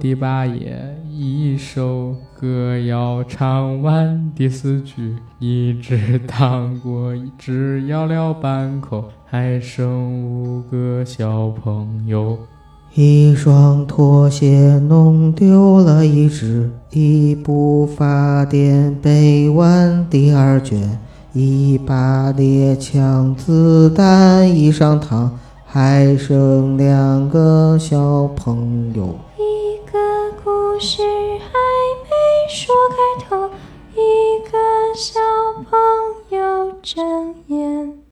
第八页，一首歌要唱完第四句，一只糖果只咬了半口，还剩五个小朋友。一双拖鞋弄丢了一只，一部法典背完第二卷，一把猎枪子弹一上膛，还剩两个小朋友。一个故事还没说开头，一个小朋友睁眼。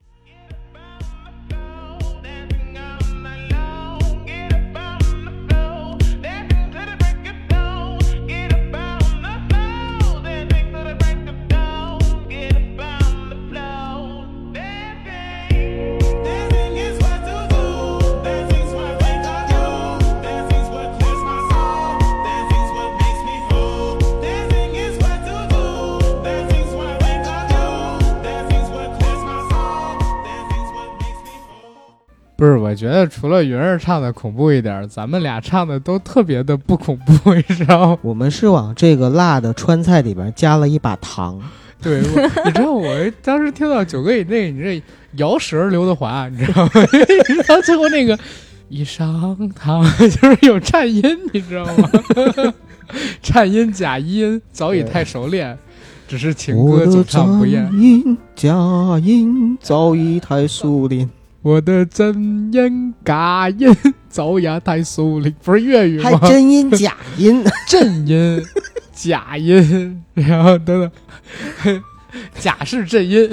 不是，我觉得除了云儿唱的恐怖一点，咱们俩唱的都特别的不恐怖，你知道吗？我们是往这个辣的川菜里边加了一把糖。对，我你知道我当时听到九哥以内，你这摇舌刘德华，你知道吗？然后最后那个一上膛就是有颤音，你知道吗？颤音假音早已太熟练，只是情歌总唱不厌。音假音早已太熟练。我的真音假音早牙太熟练，不是粤语吗？还真音假音，真音假音，然后等等，假是震音，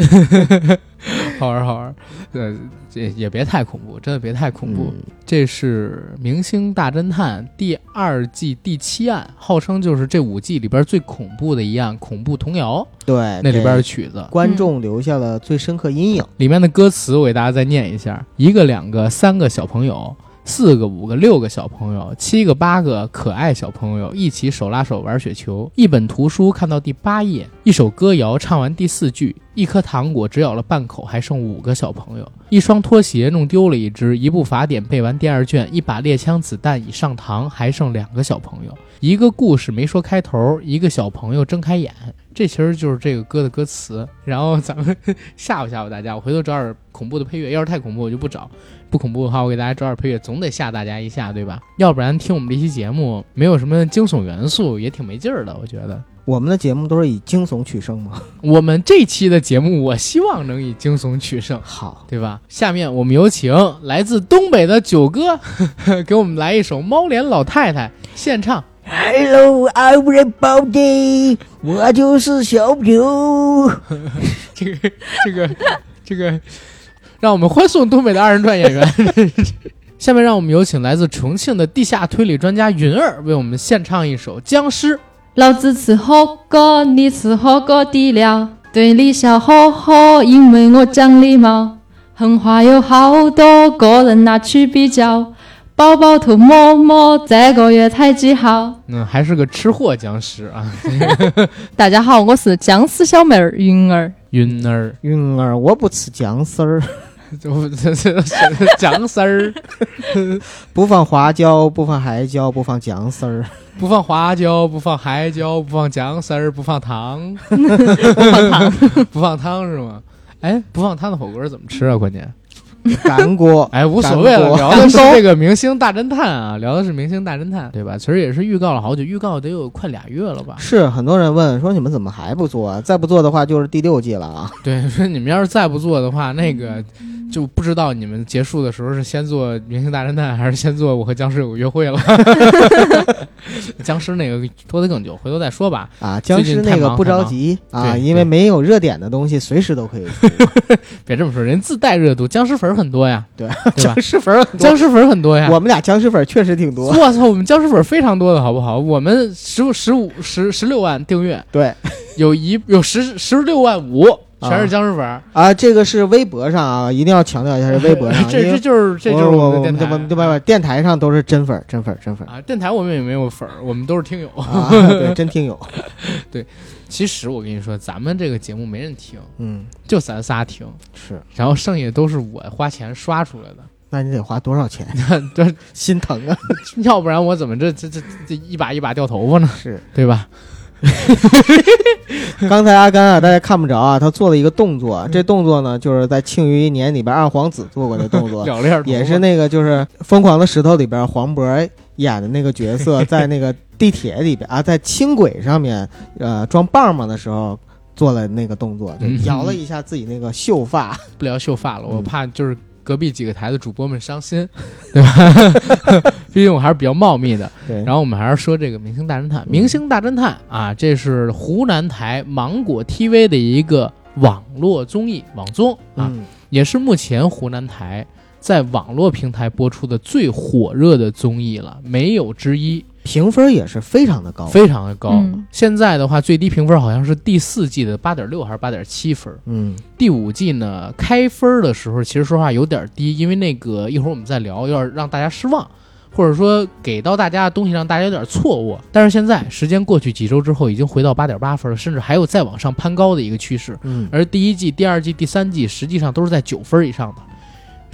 好玩好玩。对，这也别太恐怖，真的别太恐怖。嗯这是《明星大侦探》第二季第七案，号称就是这五季里边最恐怖的一案——恐怖童谣，对，那里边的曲子。观众留下了最深刻阴影。里面的歌词我给大家再念一下：一个、两个、三个小朋友，四个、五个、六个小朋友，七个、八个可爱小朋友一起手拉手玩雪球。一本图书看到第八页，一首歌谣唱完第四句，一颗糖果只咬了半口，还剩五个小朋友。一双拖鞋弄丢了一只，一部法典背完第二卷，一把猎枪子弹已上膛，还剩两个小朋友。一个故事没说开头，一个小朋友睁开眼。这其实就是这个歌的歌词。然后咱们 吓唬吓唬大家，我回头找点恐怖的配乐。要是太恐怖，我就不找；不恐怖的话，我给大家找点配乐，总得吓大家一下，对吧？要不然听我们这期节目没有什么惊悚元素，也挺没劲儿的。我觉得我们的节目都是以惊悚取胜嘛。我们这期的节目，我希望能以惊悚取胜。好，对吧？下面我们有请来自东北的九哥，给我们来一首《猫脸老太太》现唱。Hello everybody，我就是小九。这个这个这个，让我们欢送东北的二人转演员。下面让我们有请来自重庆的地下推理专家云儿为我们献唱一首《僵尸》。老子吃火锅，你吃火锅底料，对你笑呵呵，因为我讲礼貌。狠话有好多个人拿去比较，宝宝头摸摸，这个月才几号？嗯，还是个吃货僵尸啊，大家好，我是僵尸小妹儿云儿。云儿，云儿，我不吃僵尸儿，就这这僵尸儿，不放花椒，不放海椒，不放姜丝儿。不放花椒，不放海椒，不放姜丝儿，不放糖，不放糖，不放汤是吗？哎，不放汤的火锅怎么吃啊？关键。干锅，哎，无所谓了，聊的是这个明星大侦探啊，聊的是明星大侦探，对吧？其实也是预告了好久，预告得有快俩月了吧？是很多人问说你们怎么还不做啊？再不做的话就是第六季了啊！对，说你们要是再不做的话，那个就不知道你们结束的时候是先做明星大侦探，还是先做我和僵尸有个约会了。僵尸那个拖得更久，回头再说吧。啊，僵尸那个不着急啊，因为没有热点的东西随时都可以出。别这么说，人自带热度，僵尸粉儿很多呀，对，对吧僵？尸粉儿很多僵尸粉儿很多呀。我们俩僵尸粉儿确实挺多。我操，我们僵尸粉儿非常多的好不好？我们十五、十五、十十六万订阅，对有一有十十六万五，全是僵尸粉儿。啊，这个是微博上啊，一定要强调一下是 微博上，这这就是这就是我们的电台对吧？电台上都是真粉儿，真粉儿，真粉儿啊！电台我们也没有粉儿，我们都是听友。啊，对，真听友。对其实我跟你说，咱们这个节目没人听，嗯，就咱仨听，是，然后剩下都是我花钱刷出来的。那你得花多少钱？这心疼啊！要不然我怎么这这这这一把一把掉头发呢？是，对吧？刚才阿甘啊，大家看不着啊，他做了一个动作，这动作呢，就是在《庆余年》里边二皇子做过的动作，也是那个就是《疯狂的石头》里边黄渤演的那个角色，在那个地铁里边啊，在轻轨上面呃装棒棒的时候做了那个动作，就嗯。摇了一下自己那个秀发。不聊秀发了，我嗯怕就是隔壁几个台的主播们伤心，对吧？毕竟我还是比较茂密的。对，然后我们还是说这个《明星大侦探》，《明星大侦探》啊，这是湖南台芒果 TV 的一个网络综艺网综啊，嗯，也是目前湖南台在网络平台播出的最火热的综艺了，没有之一，评分也是非常的高。非常的高。嗯现在的话，最低评分好像是第四季的八点六还是八点七分，嗯第五季呢开分的时候，其实说话有点低，因为那个一会儿我们再聊，有点让大家失望。或者说给到大家的东西让大家有点错误，但是现在时间过去几周之后，已经回到八点八分了，甚至还有再往上攀高的一个趋势。嗯，而第一季、第二季、第三季实际上都是在九分以上的。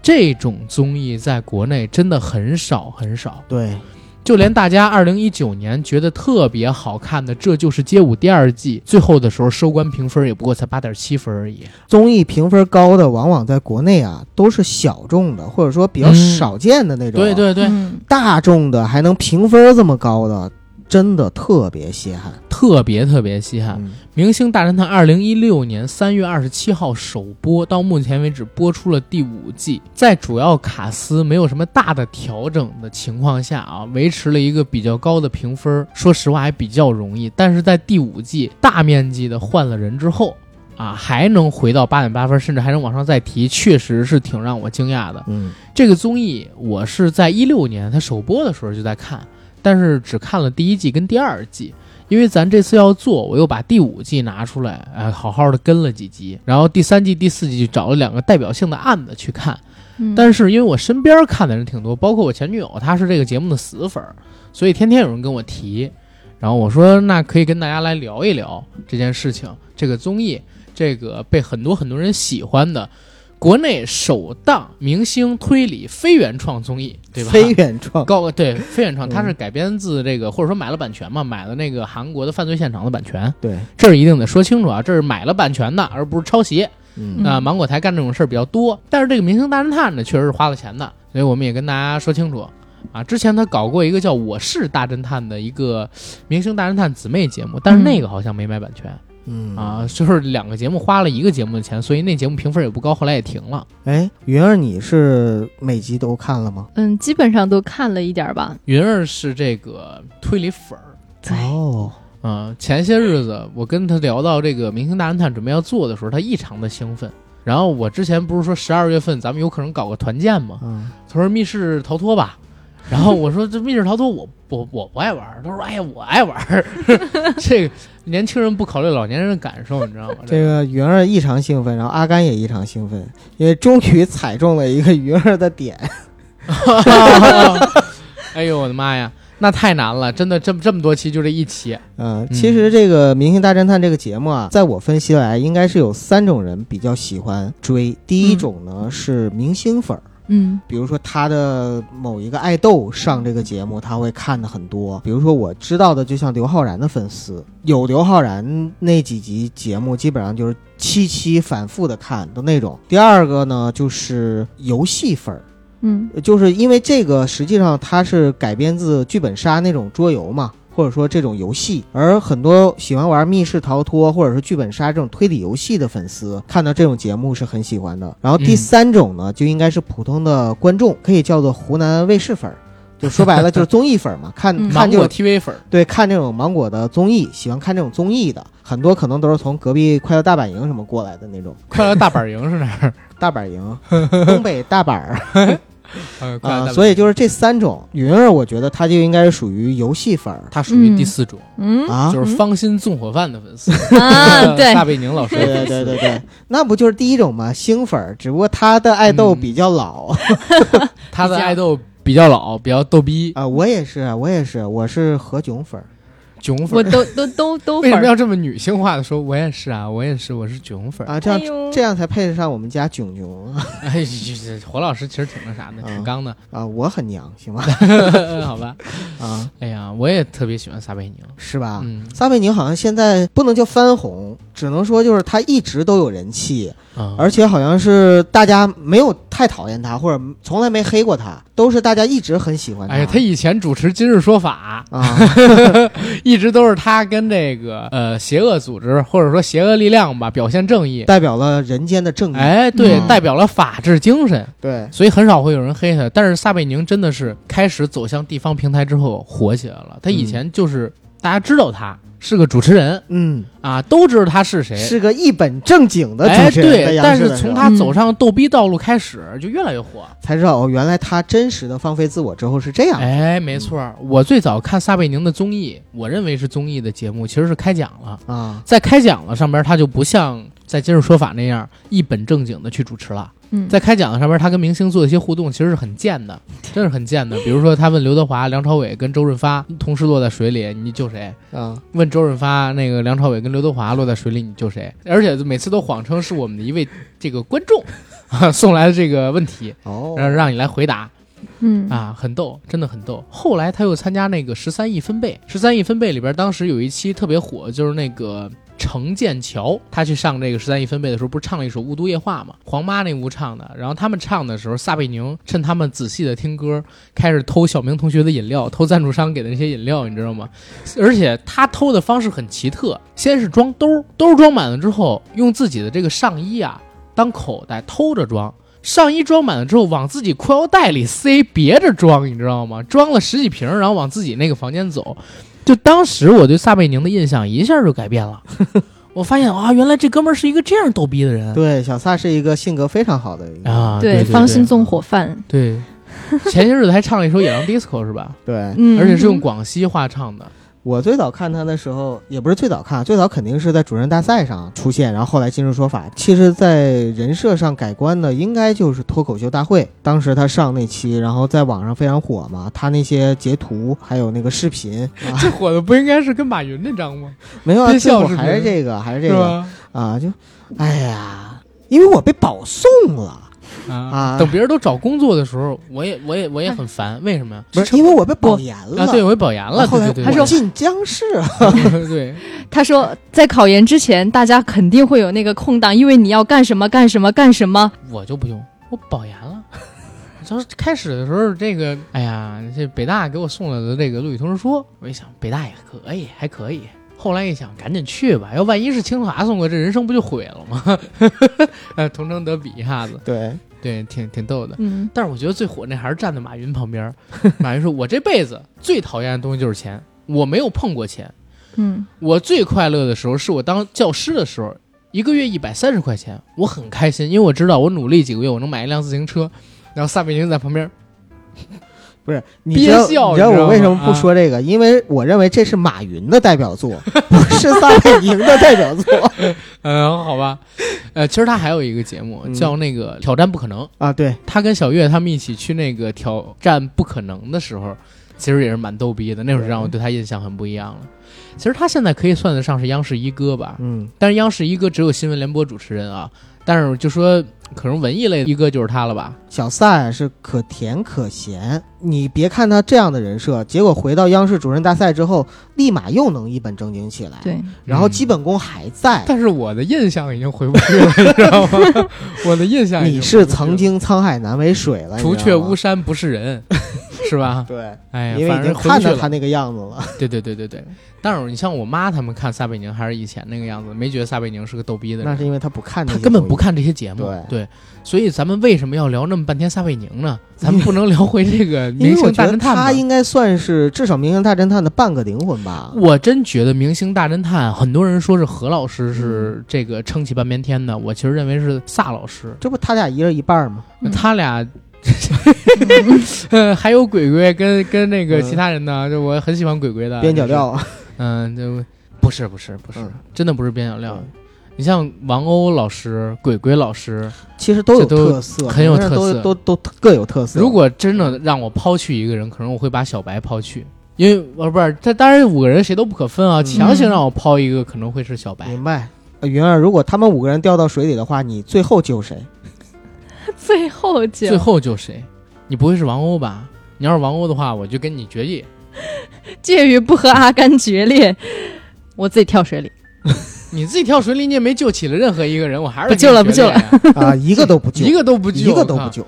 这种综艺在国内真的很少很少，对，就连大家二零一九年觉得特别好看的《这就是街舞》第二季，最后的时候收官评分也不过才八点七分而已。综艺评分高的往往在国内啊都是小众的，或者说比较嗯少见的那种。对，对对，嗯大众的还能评分这么高的，真的特别稀罕。特别特别稀罕。嗯《明星大侦探》二零一六年三月二十七号首播，到目前为止播出了第五季，在主要卡司没有什么大的调整的情况下啊，维持了一个比较高的评分。说实话还比较容易，但是在第五季大面积的换了人之后啊，还能回到八点八分，甚至还能往上再提，确实是挺让我惊讶的。嗯这个综艺我是在一六年它首播的时候就在看，但是只看了第一季跟第二季，因为咱这次要做，我又把第五季拿出来，哎，好好的跟了几集，然后第三季、第四季就找了两个代表性的案子去看。嗯但是因为我身边看的人挺多，包括我前女友，她是这个节目的死粉儿，所以天天有人跟我提。然后我说，那可以跟大家来聊一聊这件事情，这个综艺，这个被很多很多人喜欢的国内首档明星推理非原创综艺，对吧？非原创。高对非原创，嗯它是改编自这个，或者说买了版权嘛，买了那个韩国的犯罪现场的版权，对，这是一定得说清楚啊，这是买了版权的，而不是抄袭。嗯啊、芒果台干这种事儿比较多，但是这个《明星大侦探》呢，确实是花了钱的，所以我们也跟大家说清楚啊。之前他搞过一个叫《我是大侦探》的一个《明星大侦探》姊妹节目，但是那个好像没买版权、嗯啊，就是两个节目花了一个节目的钱，所以那节目评分也不高，后来也停了。哎，云儿，你是每集都看了吗？嗯，基本上都看了一点儿吧。云儿是这个推理粉儿。哦，嗯，前些日子我跟他聊到这个《明星大侦探》准备要做的时候，他异常的兴奋。然后我之前不是说十二月份咱们有可能搞个团建吗？嗯，他说密室逃脱吧，然后我说这密室逃脱我我我不爱玩儿，他说哎呀我爱玩儿，这个年轻人不考虑老年人的感受，你知道吗？这个云儿异常兴奋，然后阿甘也异常兴奋，因为终于踩中了一个云儿的点。哎呦我的妈呀，那太难了，真的这么这么多期就这一期，嗯，其实这个《明星大侦探》这个节目啊，在我分析来，应该是有三种人比较喜欢追。第一种呢、是明星粉儿，嗯比如说他的某一个爱豆上这个节目，他会看的很多。比如说我知道的，就像刘昊然的粉丝，有刘昊然那几集节目，基本上就是七期反复的看的那种。第二个呢，就是游戏粉儿。嗯就是因为这个，实际上它是改编自剧本杀那种桌游嘛，或者说这种游戏。而很多喜欢玩密室逃脱或者是剧本杀这种推理游戏的粉丝，看到这种节目是很喜欢的。然后第嗯三种呢，就应该是普通的观众，可以叫做湖南卫视粉儿。就说白了就是综艺粉儿嘛，看嗯芒果看这种 TV 粉儿，对看这种芒果的综艺，喜欢看这种综艺的，很多可能都是从隔壁快乐大本营什么过来的那种。快乐大本营是哪儿？大本营，东北大板儿。啊、所以就是这三种，云儿我觉得他就应该属于游戏粉儿。他属于第四种，嗯。啊。就是芳心纵火犯的粉丝，啊，对。大，贝宁老师对对对对，那不就是第一种吗？星粉儿，只不过他的爱豆比较老 他的爱豆比较老，比较逗逼。啊、，我也是，我也是，我是何炅粉儿。囧粉儿。都都都 都为什么。要这么女性化的说？我也是啊，我也是，我是囧粉儿。啊，这样、哎这样才配得上我们家囧囧啊！哎，这这火老师其实挺那啥的，挺嗯刚的。啊，我很娘，行吧？好吧，啊，哎呀，我也特别喜欢撒贝宁。是吧？嗯撒贝宁好像现在不能叫翻红，只能说就是他一直都有人气，啊，而且好像是大家没有太讨厌他，或者从来没黑过他，都是大家一直很喜欢他。哎，他以前主持《今日说法啊，》，一直都是他跟这个呃邪恶组织或者说邪恶力量吧表现正义。代表了人间的正义。哎，对，嗯代表了法治精神，对，所以很少会有人黑他。但是撒贝宁真的是开始走向地方平台之后火起来了。他以前就是、大家知道他是个主持人嗯，啊，都知道他是谁。是个一本正经的哎，主持人。在对，但是从他走上逗逼道路开始，就越来越火。才知道哦，原来他真实的放飞自我之后是这样。哎，没错儿，我最早看撒贝宁的综艺，我认为是综艺的节目，其实是开讲了。啊，在开讲了上边，他就不像在今日说法那样一本正经的去主持了。嗯，在开讲的上边，他跟明星做一些互动，其实是很贱的，真是很贱的。比如说，他问刘德华、梁朝伟跟周润发同时落在水里，你救谁？啊，问周润发，那个梁朝伟跟刘德华落在水里，你救谁？而且每次都谎称是我们的一位这个观众啊 送来的这个问题，哦，让让你来回答。嗯啊，很逗，真的很逗。后来他又参加那个十三亿分贝，十三亿分贝里边，当时有一期特别火，就是那个程剑桥，他去上这个十三亿分贝的时候，不是唱了一首《雾都夜话》吗，黄妈那屋唱的。然后他们唱的时候，撒贝宁趁他们仔细的听歌，开始偷小明同学的饮料，偷赞助商给的那些饮料，你知道吗？而且他偷的方式很奇特，先是装兜，兜装满了之后，用自己的这个上衣啊当口袋偷着装。上衣装满了之后，往自己裤腰带里塞，别着装，你知道吗？装了十几瓶，然后往自己那个房间走。就当时我对撒贝宁的印象一下就改变了，我发现啊，原来这哥们儿是一个这样逗逼的人对，小撒是一个性格非常好的一个。啊！对，对芳心纵火犯，对，前些日子还唱了一首《野狼 DISCO》是吧？对，嗯，而且是用广西话唱的。我最早看他的时候，也不是最早看，最早肯定是在主持人大赛上出现，然后后来今日说法。其实，在人设上改观的，应该就是脱口秀大会。当时他上那期，然后在网上非常火嘛，他那些截图还有那个视频啊，这火的不应该是跟马云那张吗？没有啊，憋最后笑视频还是这个，还是这个吧？啊，就，哎呀，因为我被保送了，啊啊等别人都找工作的时候，我也我也我也很烦，为什么呀？不是因为我被保研了。啊，对，我也保研了，后来对对对，我对进僵尸，对，他说在考研之前，大家肯定会有那个空档，因为你要干什么干什么干什么。我就不用，我保研了。就是开始的时候，这个，哎呀，这北大给我送来的这个录取通知书，我一想北大也可以，还可以。后来一想，赶紧去吧，要万一是清华送过，这人生不就毁了吗？呃，同城得比一下子，对，对，挺挺逗的。嗯，但是我觉得最火那还是站在马云旁边。马云说：“我这辈子最讨厌的东西就是钱，我没有碰过钱。嗯，我最快乐的时候是我当教师的时候，一个月一百三十块钱，我很开心，因为我知道我努力几个月，我能买一辆自行车。然后撒贝宁在旁边，不是，你知道憋笑你知道我为什么不说这个？因为我认为这是马云的代表作，不是撒贝宁的代表作。嗯，好吧，呃，其实他还有一个节目嗯。叫那个《挑战不可能》，啊。对，他跟小岳他们一起去那个挑战不可能的时候，其实也是蛮逗逼的，那会儿让我对他印象很不一样了。其实他现在可以算得上是央视一哥吧，嗯，但是央视一哥只有新闻联播主持人啊，但是就说可能文艺类的一哥就是他了吧？小撒是可甜可咸。你别看他这样的人设，结果回到央视主持人大赛之后，立马又能一本正经起来。，对，然后基本功还在。但是我的印象已经回不去了，你知道吗？我的印象已经你是曾经沧海难为水了，除却巫山不是人，是吧？对，哎呀，因为已经。看到他那个样子了。对对对对对。但是你像我妈他们看撒贝宁还是以前那个样子，没觉得撒贝宁是个逗逼的人。那是因为他不看他根本不看这些节目，对所以咱们为什么要聊那么半天撒贝宁呢？咱们不能聊回这个因明星大侦探吗他？应该算是至少《明星大侦探》的半个灵魂吧。我真觉得《明星大侦探》，很多人说是何老师嗯是这个撑起半边天的，我其实认为是撒老师，这不他俩一人一半吗？嗯他俩。呃，还有鬼鬼跟跟那个嗯其他人呢，就我很喜欢鬼鬼的边角，料，啊嗯，就不是不是不是嗯，真的不是边角料嗯。你像王鸥老师、鬼鬼老师，其实都有特色，很有特色都都都各有特色。如果真的让我抛去一个人，可能我会把小白抛去，因为呃不是，这当然五个人谁都不可分啊，嗯强行让我抛一个可能会是小白。明白。呃云儿，如果他们五个人掉到水里的话，你最后救谁？最后救最后救谁？你不会是王鸥吧？你要是王鸥的话，我就跟你决裂。介于不和阿甘决裂，我自己跳水里。你自己跳水里，你也没救起了任何一个人，我还是不救了不救了 啊，一个都不救，一个都不救，一个都不救。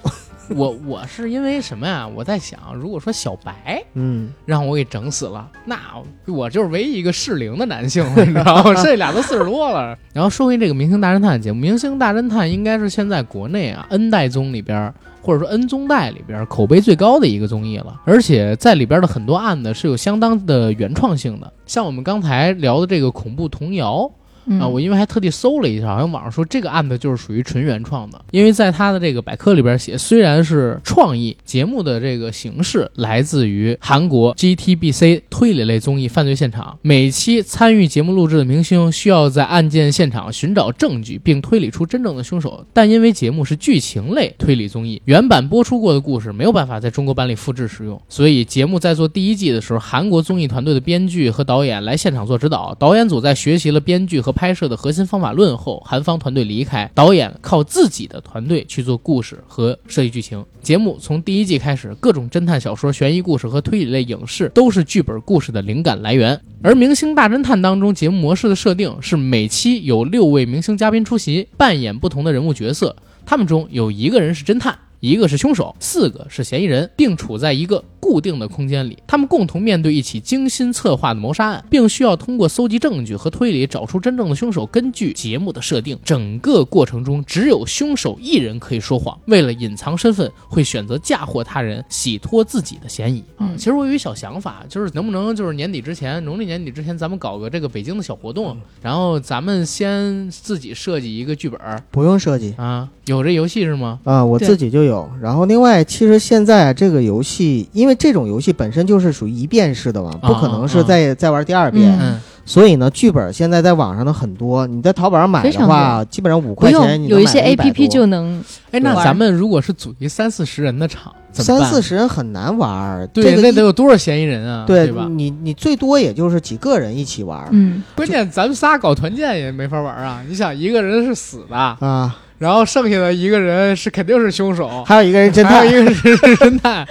我我是因为什么呀？我在想，如果说小白嗯，让我给整死了，那我就是唯一一个适龄的男性了，你知道吗？这俩都四十多了。然后说回这个《明星大侦探》节目，《明星大侦探》应该是现在国内啊 N 代宗里边，或者说 N 宗代里边口碑最高的一个综艺了，而且在里边的很多案子是有相当的原创性的，像我们刚才聊的这个恐怖童谣。啊，我因为还特地搜了一下，好像网上说这个案子就是属于纯原创的，因为在他的这个百科里边写，虽然是创意节目的这个形式来自于韩国 GTBC 推理类综艺《犯罪现场》，每期参与节目录制的明星需要在案件现场寻找证据，并推理出真正的凶手。但因为节目是剧情类推理综艺，原版播出过的故事没有办法在中国版里复制使用，所以节目在做第一季的时候，韩国综艺团队的编剧和导演来现场做指导，导演组在学习了编剧和拍摄的核心方法论后，韩方团队离开，导演靠自己的团队去做故事和设计剧情。节目从第一季开始，各种侦探小说、悬疑故事和推理类影视都是剧本故事的灵感来源。而《明星大侦探》当中，节目模式的设定是每期有六位明星嘉宾出席，扮演不同的人物角色，他们中有一个人是侦探。一个是凶手，四个是嫌疑人，并处在一个固定的空间里。他们共同面对一起精心策划的谋杀案，并需要通过搜集证据和推理找出真正的凶手。根据节目的设定，整个过程中只有凶手一人可以说谎。为了隐藏身份，会选择嫁祸他人，洗脱自己的嫌疑。啊，嗯其实我有一小想法，就是能不能就是年底之前，农历年底之前，咱们搞个这个北京的小活动，然后咱们先自己设计一个剧本不用设计啊，有这游戏是吗？啊，我自己就有。然后另外，其实现在这个游戏，因为这种游戏本身就是属于一遍式的嘛，不可能是再再玩第二遍。嗯嗯。所以呢，剧本现在在网上的很多，你在淘宝上买的话，基本上五块钱用有一些 A 100 P P 就能哎，那咱们如果是组一三四十人的场，怎么办三四十人很难玩。对，这个那得有多少嫌疑人啊？对吧？你你最多也就是几个人一起玩嗯，关键咱们仨搞团建也没法玩啊！你想，一个人是死的，啊，然后剩下的一个人是肯定是凶手，还有一个人侦探。还有一。个人是侦探，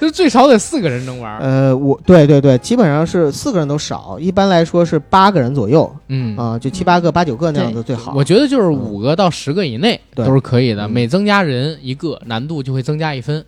就最少得四个人能玩。呃，我对对对，基本上是四个人都少，一般来说是八个人左右。嗯，啊、就七八个、八九个那样子最好。我觉得就是五个到十个以内都是可以的，嗯。每增加人一个，难度就会增加一分，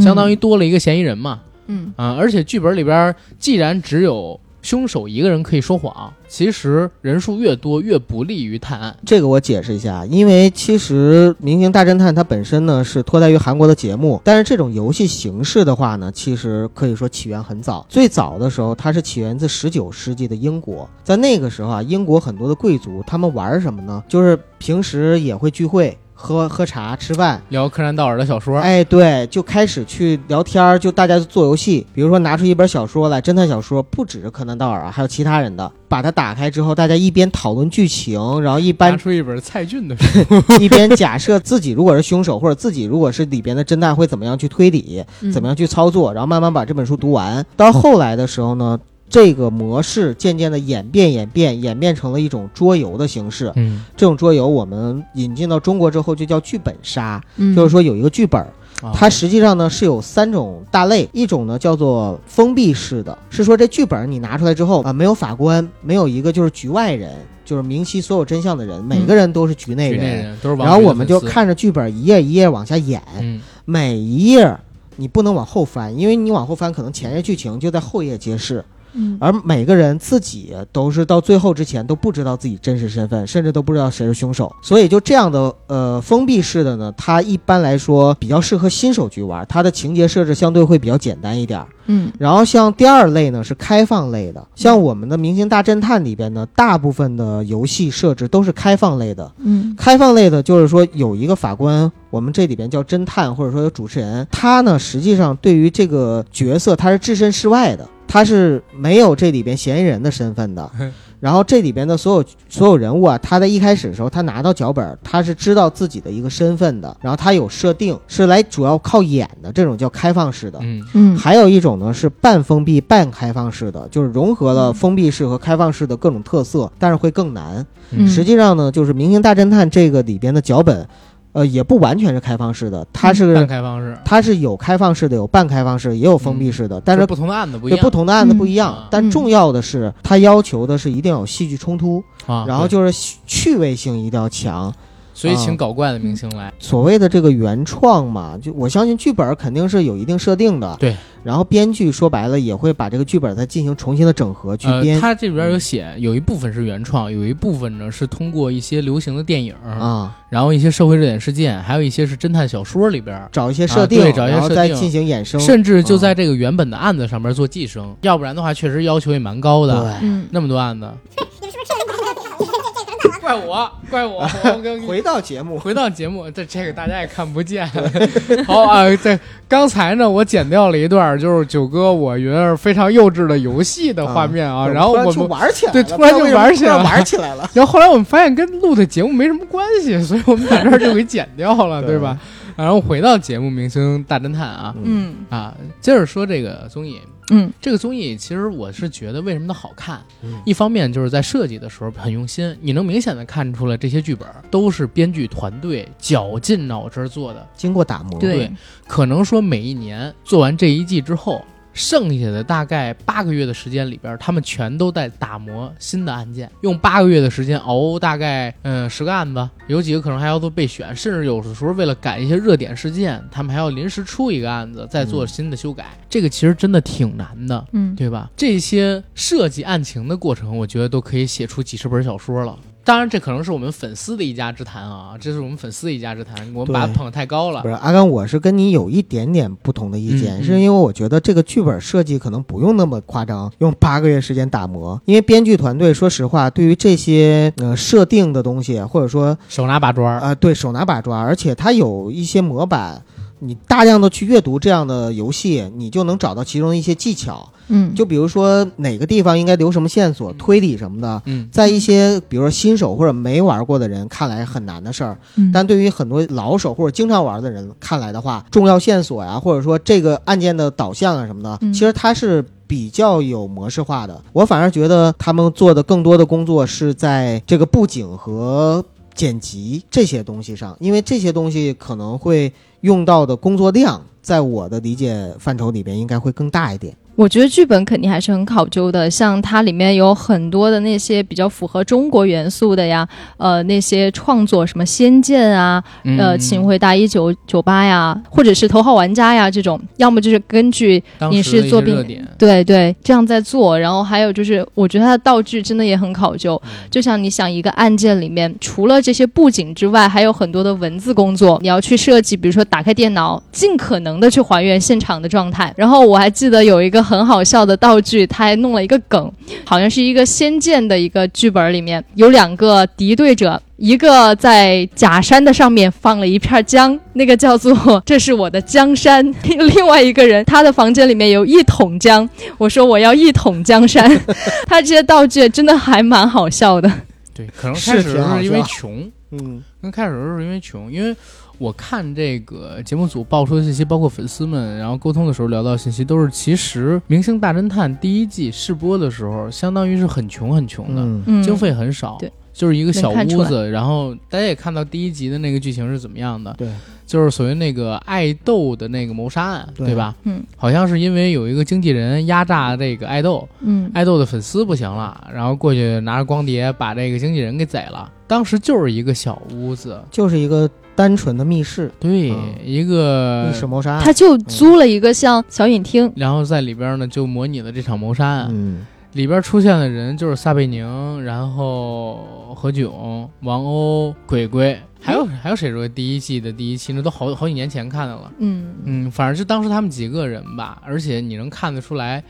相当于多了一个嫌疑人嘛。嗯。啊，而且剧本里边既然只有凶手一个人可以说谎，其实人数越多越不利于探案。这个我解释一下，因为其实《明星大侦探》它本身呢是脱胎于韩国的节目，但是这种游戏形式的话呢，其实可以说起源很早。最早的时候，它是起源自19世纪的英国，在那个时候啊，英国很多的贵族他们玩什么呢？就是平时也会聚会。喝喝茶、吃饭，聊柯南道尔的小说，哎，对，就开始去聊天儿，就大家就做游戏，比如说拿出一本小说来，侦探小说，不只是柯南道尔啊，还有其他人的，把它打开之后，大家一边讨论剧情，然后一拿般出一本蔡骏的书，一边假设自己如果是凶手，或者自己如果是里边的侦探会怎么样去推理，嗯。怎么样去操作，然后慢慢把这本书读完。到后来的时候呢，这个模式渐渐的演变、演变、演变成了一种桌游的形式。嗯，这种桌游我们引进到中国之后就叫剧本杀，嗯，就是说有一个剧本，啊它实际上呢是有三种大类，一种呢叫做封闭式的，是说这剧本你拿出来之后啊，没有法官，没有一个就是局外人，就是明晰所有真相的人，每个人都是局内局人。然后我们就看着剧本一页一页往下演，嗯，每一页你不能往后翻，因为你往后翻，可能前页剧情就在后页揭示。嗯而每个人自己都是到最后之前都不知道自己真实身份，甚至都不知道谁是凶手。所以就这样的呃封闭式的呢，它一般来说比较适合新手去玩，它的情节设置相对会比较简单一点儿。嗯然后像第二类呢是开放类的，像我们的《明星大侦探》里边呢，大部分的游戏设置都是开放类的。嗯开放类的，就是说有一个法官，我们这里边叫侦探，或者说有主持人，他呢实际上对于这个角色他是置身事外的，他是没有这里边嫌疑人的身份的。然后这里边的所有所有人物啊，他在一开始的时候，他拿到脚本，他是知道自己的一个身份的，然后他有设定，是来主要靠演的这种叫开放式的。嗯嗯还有一种呢是半封闭半开放式的，就是融合了封闭式和开放式的各种特色，但是会更难。嗯实际上呢，就是《明星大侦探》这个里边的脚本，呃，也不完全是开放式的，它是、半开放式，它是有开放式的，有半开放式，也有封闭式的，但是不同的案子不一样，对不同的案子不一样。嗯但重要的是，它要求的是一定要有戏剧冲突，啊，然后就是趣味性一定要强。所以请搞怪的明星来，所谓的这个原创嘛，就我相信剧本肯定是有一定设定的。对。然后编剧说白了也会把这个剧本再进行重新的整合去呃，编、他这里边有写，有一部分是原创，有一部分呢是通过一些流行的电影，啊，然后一些社会热点事件，还有一些是侦探小说里边，找一些设定，啊对找一些然后设定。再进行衍生。甚至就在这个原本的案子上面做寄生，要不然的话，确实要求也蛮高的。对，嗯。那么多案子，怪我，怪我，我跟回到节目，回到节目，这这个大家也看不见。好啊，这刚才呢，我剪掉了一段，就是九哥我觉得非常幼稚的游戏的画面啊，然后我们。玩起来了，对突然就玩起来了然玩起来了。然后后来我们发现跟录的节目没什么关系，所以我们把这儿就给剪掉了，对对吧？然后回到节目《明星大侦探》啊嗯啊，接着说这个综艺，嗯。这个综艺其实我是觉得为什么它好看，嗯。一方面就是在设计的时候很用心，你能明显的看出来这些剧本都是编剧团队绞尽脑汁儿做的。经过打磨，对。可能说每一年做完这一季之后，剩下的大概八个月的时间里边，他们全都在打磨新的案件，用八个月的时间熬大概嗯十个案子，有几个可能还要做备选，甚至有的时候为了赶一些热点事件，他们还要临时出一个案子，再做新的修改。这个其实真的挺难的。嗯对吧？这些设计案情的过程，我觉得都可以写出几十本小说了。当然，这可能是我们粉丝的一家之谈啊，这是我们粉丝的一家之谈，我们把它捧得太高了不。是阿甘，我是跟你有一点点不同的意见，是因为我觉得这个剧本设计可能不用那么夸张，用八个月时间打磨。因为编剧团队说实话，对于这些呃设定的东西，或者说手拿把抓儿，啊、对手拿把抓，而且它有一些模板。你大量的去阅读这样的游戏，你就能找到其中的一些技巧。嗯，就比如说哪个地方应该留什么线索、推理什么的，嗯，在一些比如说新手或者没玩过的人看来很难的事儿，嗯。但对于很多老手或者经常玩的人看来的话，重要线索呀，或者说这个案件的导向啊什么的，嗯。其实它是比较有模式化的。我反而觉得他们做的更多的工作是在这个布景和剪辑这些东西上，因为这些东西可能会用到的工作量，在我的理解范畴里边应该会更大一点。我觉得剧本肯定还是很考究的，像它里面有很多的那些比较符合中国元素的呀，呃，那些创作什么《仙剑》啊，呃，嗯请回答一九九八呀，或者是头号玩家呀这种，要么就是根据影视作品对对这样在做，然后还有就是，我觉得它的道具真的也很考究。嗯就像你想一个案件里面，除了这些布景之外，还有很多的文字工作，你要去设计，比如说打开电脑，尽可能的去还原现场的状态。然后我还记得有一个很好笑的道具，他还弄了一个梗，好像是一个《仙剑》的一个剧本里面有两个敌对者。一个在假山的上面放了一片姜，那个叫做 “这是我的江山”。另外一个人，他的房间里面有一桶姜，我说我要一桶江山。他这些道具真的还蛮好笑的。对，可能开始是因为穷，嗯刚开始是因为穷，因为我看这个节目组爆出的信息，包括粉丝们，然后沟通的时候聊到信息，都是其实《明星大侦探》第一季试播的时候，相当于是很穷很穷的，经费很少，对，就是一个小屋子，然后大家也看到第一集的那个剧情是怎么样的，对，就是所谓那个爱豆的那个谋杀案，对。对吧？嗯。好像是因为有一个经纪人压榨这个爱豆，嗯。爱豆的粉丝不行了，然后过去拿着光碟把这个经纪人给宰了。当时就是一个小屋子，就是一个单纯的密室，对，嗯。一个密室谋杀案。他就租了一个像小影厅，然后在里边呢就模拟了这场谋杀案，嗯，里边出现的人就是撒贝宁，然后何炅、王鸥、鬼鬼，还有还有谁说第一季的第一期那都好好几年前看的了。嗯。嗯，反正就当时他们几个人吧，而且你能看得出来，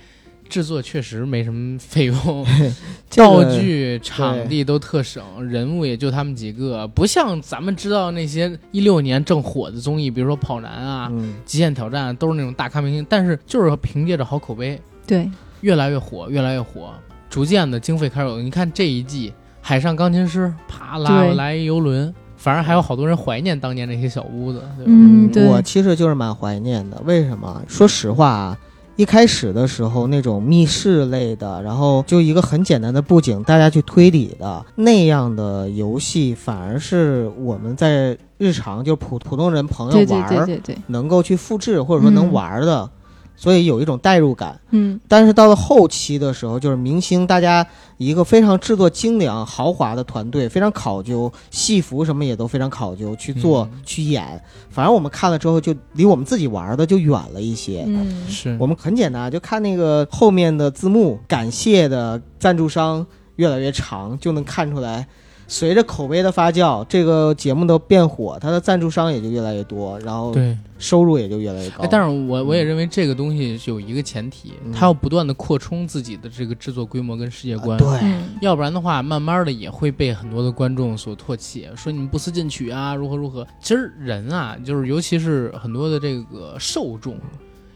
制作确实没什么费用，道具、场地都特省，人物也就他们几个，不像咱们知道那些一六年正火的综艺，比如说《跑男》啊、嗯，极限挑战》，都是那种大咖明星，但是就是凭借着好口碑，对，越来越火，越来越火。逐渐的经费开始有。你看这一季《海上钢琴师》，啪拉来一游轮，反而还有好多人怀念当年那些小屋子，对吧？嗯，对，我其实就是蛮怀念的。为什么？说实话啊，一开始的时候那种密室类的，然后就一个很简单的布景，大家去推理的那样的游戏，反而是我们在日常就普普通人朋友玩儿对对对，能够去复制或者说能嗯。玩儿的，所以有一种代入感。嗯但是到了后期的时候，就是明星大家一个非常制作精良、豪华的团队，非常考究，戏服什么也都非常考究去做、嗯去演。反正我们看了之后，就离我们自己玩的就远了一些。嗯，是我们很简单，就看那个后面的字幕，感谢的赞助商越来越长，就能看出来。随着口碑的发酵，这个节目的变火，它的赞助商也就越来越多，然后对。收入也就越来越高。哎，但是我我也认为这个东西有一个前提，嗯它要不断的扩充自己的这个制作规模跟世界观。啊对，嗯要不然的话，慢慢的也会被很多的观众所唾弃，说你们不思进取啊，如何如何。其实人啊，就是尤其是很多的这个受众，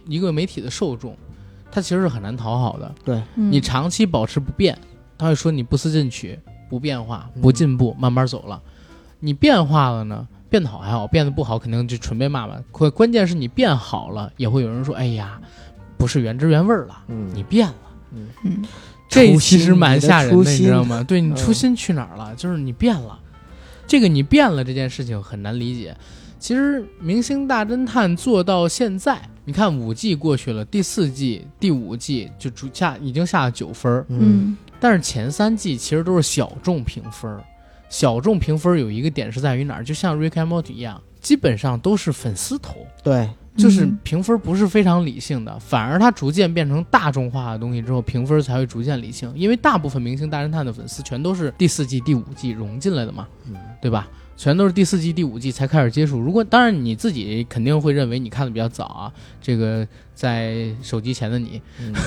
一个媒体的受众，他其实是很难讨好的。对，嗯你长期保持不变，他会说你不思进取、不变化、嗯不进步，慢慢走了。你变化了呢，变得好还好，变得不好肯定就纯被骂骂。关关键是你变好了，也会有人说，哎呀，不是原汁原味儿了，嗯，你变了。嗯这其实蛮吓人的，你知道吗？对你嗯初心去哪儿了？就是你变了，这个你变了这件事情很难理解。其实《明星大侦探》做到现在，你看五季过去了，第四季、第五季就主下已经下了九分儿，嗯嗯但是前三季其实都是小众评分儿。小众评分儿有一个点是在于哪儿？就像《Rick and Morty》一样，基本上都是粉丝投，对，就是嗯评分不是非常理性的，反而它逐渐变成大众化的东西之后，评分才会逐渐理性。因为大部分《明星大侦探》的粉丝全都是第四季、第五季融进来的嘛，嗯对吧？全都是第四季、第五季才开始接触。如果当然你自己肯定会认为你看的比较早啊，这个在手机前的你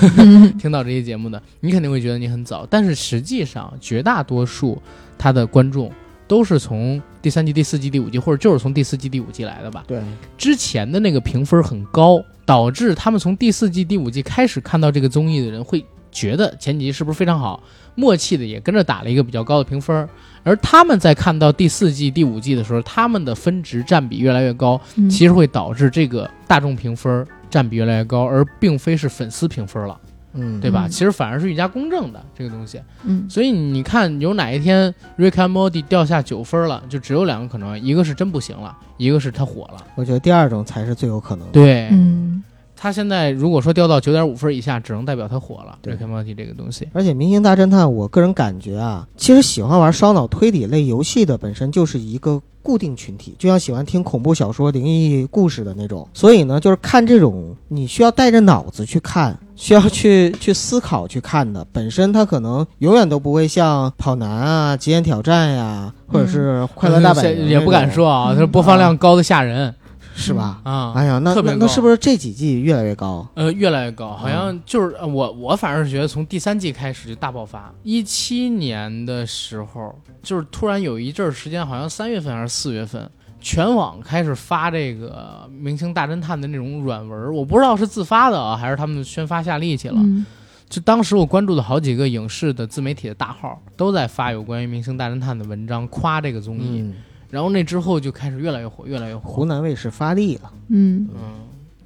听到这些节目的，你肯定会觉得你很早。但是实际上，绝大多数他的观众都是从第三季、第四季、第五季，或者就是从第四季、第五季来的吧。对，之前的那个评分很高，导致他们从第四季、第五季开始看到这个综艺的人会觉得前几集是不是非常好，默契的也跟着打了一个比较高的评分。而他们在看到第四季、第五季的时候，他们的分值占比越来越高，嗯其实会导致这个大众评分占比越来越高，而并非是粉丝评分了，嗯，对吧？嗯其实反而是愈加公正的这个东西。嗯所以你看，有哪一天 Rick and Morty 掉下九分了，就只有两个可能，一个是真不行了，一个是他火了。我觉得第二种才是最有可能的。对，嗯他现在如果说掉到九点五分以下，只能代表他火了。对 Rick and Morty 这个东西，而且《明星大侦探》，我个人感觉啊，其实喜欢玩烧脑推理类游戏的本身就是一个固定群体，就像喜欢听恐怖小说、灵异故事的那种。所以呢，就是看这种你需要带着脑子去看，需要去 去思考去看的，本身它可能永远都不会像跑男啊、极限挑战呀、或者是快乐大本营、嗯也不敢，说啊，它播放量高的吓人是吧？啊。哎呀，那特别高那那是不是这几季越来越高？呃，越来越高，好像就是呃我我反正是觉得从第三季开始就大爆发。一七年的时候，就是突然有一阵儿时间，好像三月份还是四月份，全网开始发这个《明星大侦探》的那种软文儿，我不知道是自发的啊，还是他们宣发下力气了。嗯就当时我关注的好几个影视的自媒体的大号都在发有关于《明星大侦探》的文章，夸这个综艺。嗯，然后那之后就开始越来越火，越来越火湖。南卫视发力了，嗯嗯，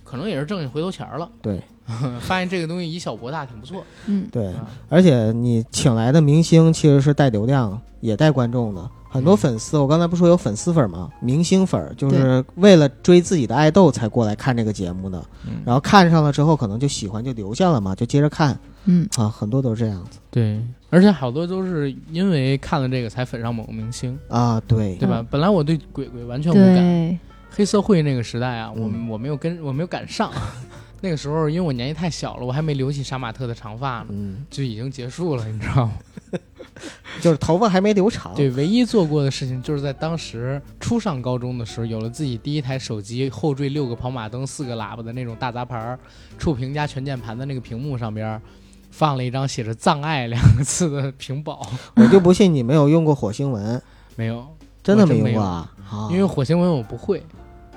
可能也是挣下回头钱儿了。对，发现这个东西以小博大，挺不错。嗯对。啊而且你请来的明星其实是带流量，也带观众的。很多粉丝，我刚才不说有粉丝粉吗？明星粉儿就是为了追自己的爱豆才过来看这个节目的，嗯，然后看上了之后，可能就喜欢就留下了嘛，就接着看嗯啊，很多都是这样子对，而且好多都是因为看了这个才粉上某个明星，啊，对。对吧？本来我对鬼鬼完全无感，黑社会那个时代啊，我嗯我没有跟我没有赶上。那个时候因为我年纪太小了，我还没留起杀马特的长发呢，嗯，就已经结束了，你知道吗？就是头发还没留长，对，唯一做过的事情就是在当时初上高中的时候，有了自己第一台手机，后缀六个跑马灯、四个喇叭的那种大杂牌，触屏加全键盘的那个屏幕上边儿，放了一张写着“葬爱”两个字的屏保。我就不信你没有用过火星文，没有，真的没有用过啊？啊因为火星文我不会。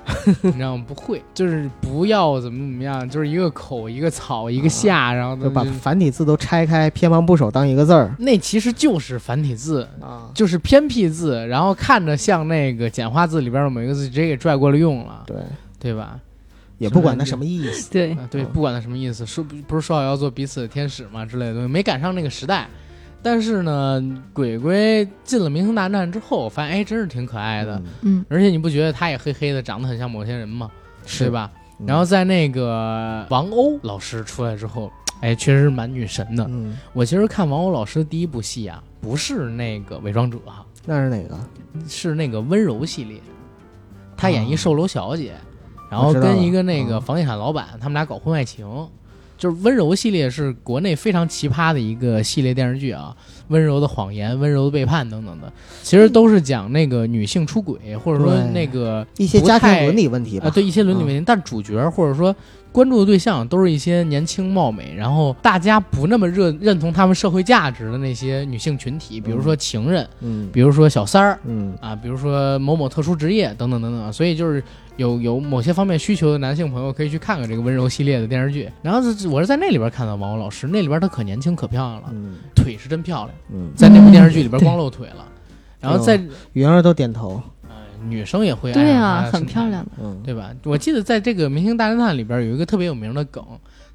你知道吗？不会，就是不要怎么怎么样，就是一个口一个草一个下，然后就把繁体字都拆开，偏旁部首当一个字儿那其实就是繁体字，啊。就是偏僻字，然后看着像那个简化字里边的某一个字，直接给拽过来用了，对，对吧？也不管它什么意思。对，啊，对，嗯不管他什么意思，说不不是说好要做彼此的天使嘛之类的东西，没赶上那个时代。但是呢，鬼鬼进了明星大战之后，发现哎，真是挺可爱的，嗯嗯而且你不觉得他也黑黑的，长得很像某些人吗？是对？吧？嗯然后在那个王鸥老师出来之后，哎，确实蛮女神的。嗯，我其实看王鸥老师的第一部戏啊，不是那个伪装者啊，那是哪个？是那个温柔系列，她演一啊售楼小姐，然后跟一个那个房地产老板，他们俩搞婚外情。就是温柔系列是国内非常奇葩的一个系列电视剧啊，温柔的谎言、温柔的背叛等等的，其实都是讲那个女性出轨，或者说那个一些家庭伦理问题吧。啊，对一些伦理问题，但主角或者说关注的对象都是一些年轻貌美，然后大家不那么认认同他们社会价值的那些女性群体，比如说情人，嗯比如说小三儿嗯啊，比如说某某特殊职业等等等等，所以就是有有某些方面需求的男性朋友可以去看看这个温柔系列的电视剧。然后是我是在那里边看到王鸥老师，那里边她可年轻可漂亮了，嗯腿是真漂亮，嗯，在那部电视剧里边光露腿了。然后在云儿都点头。呃女生也会爱对啊，很漂亮的。嗯，对吧？我记得在这个《明星大侦探》里边有一个特别有名的梗，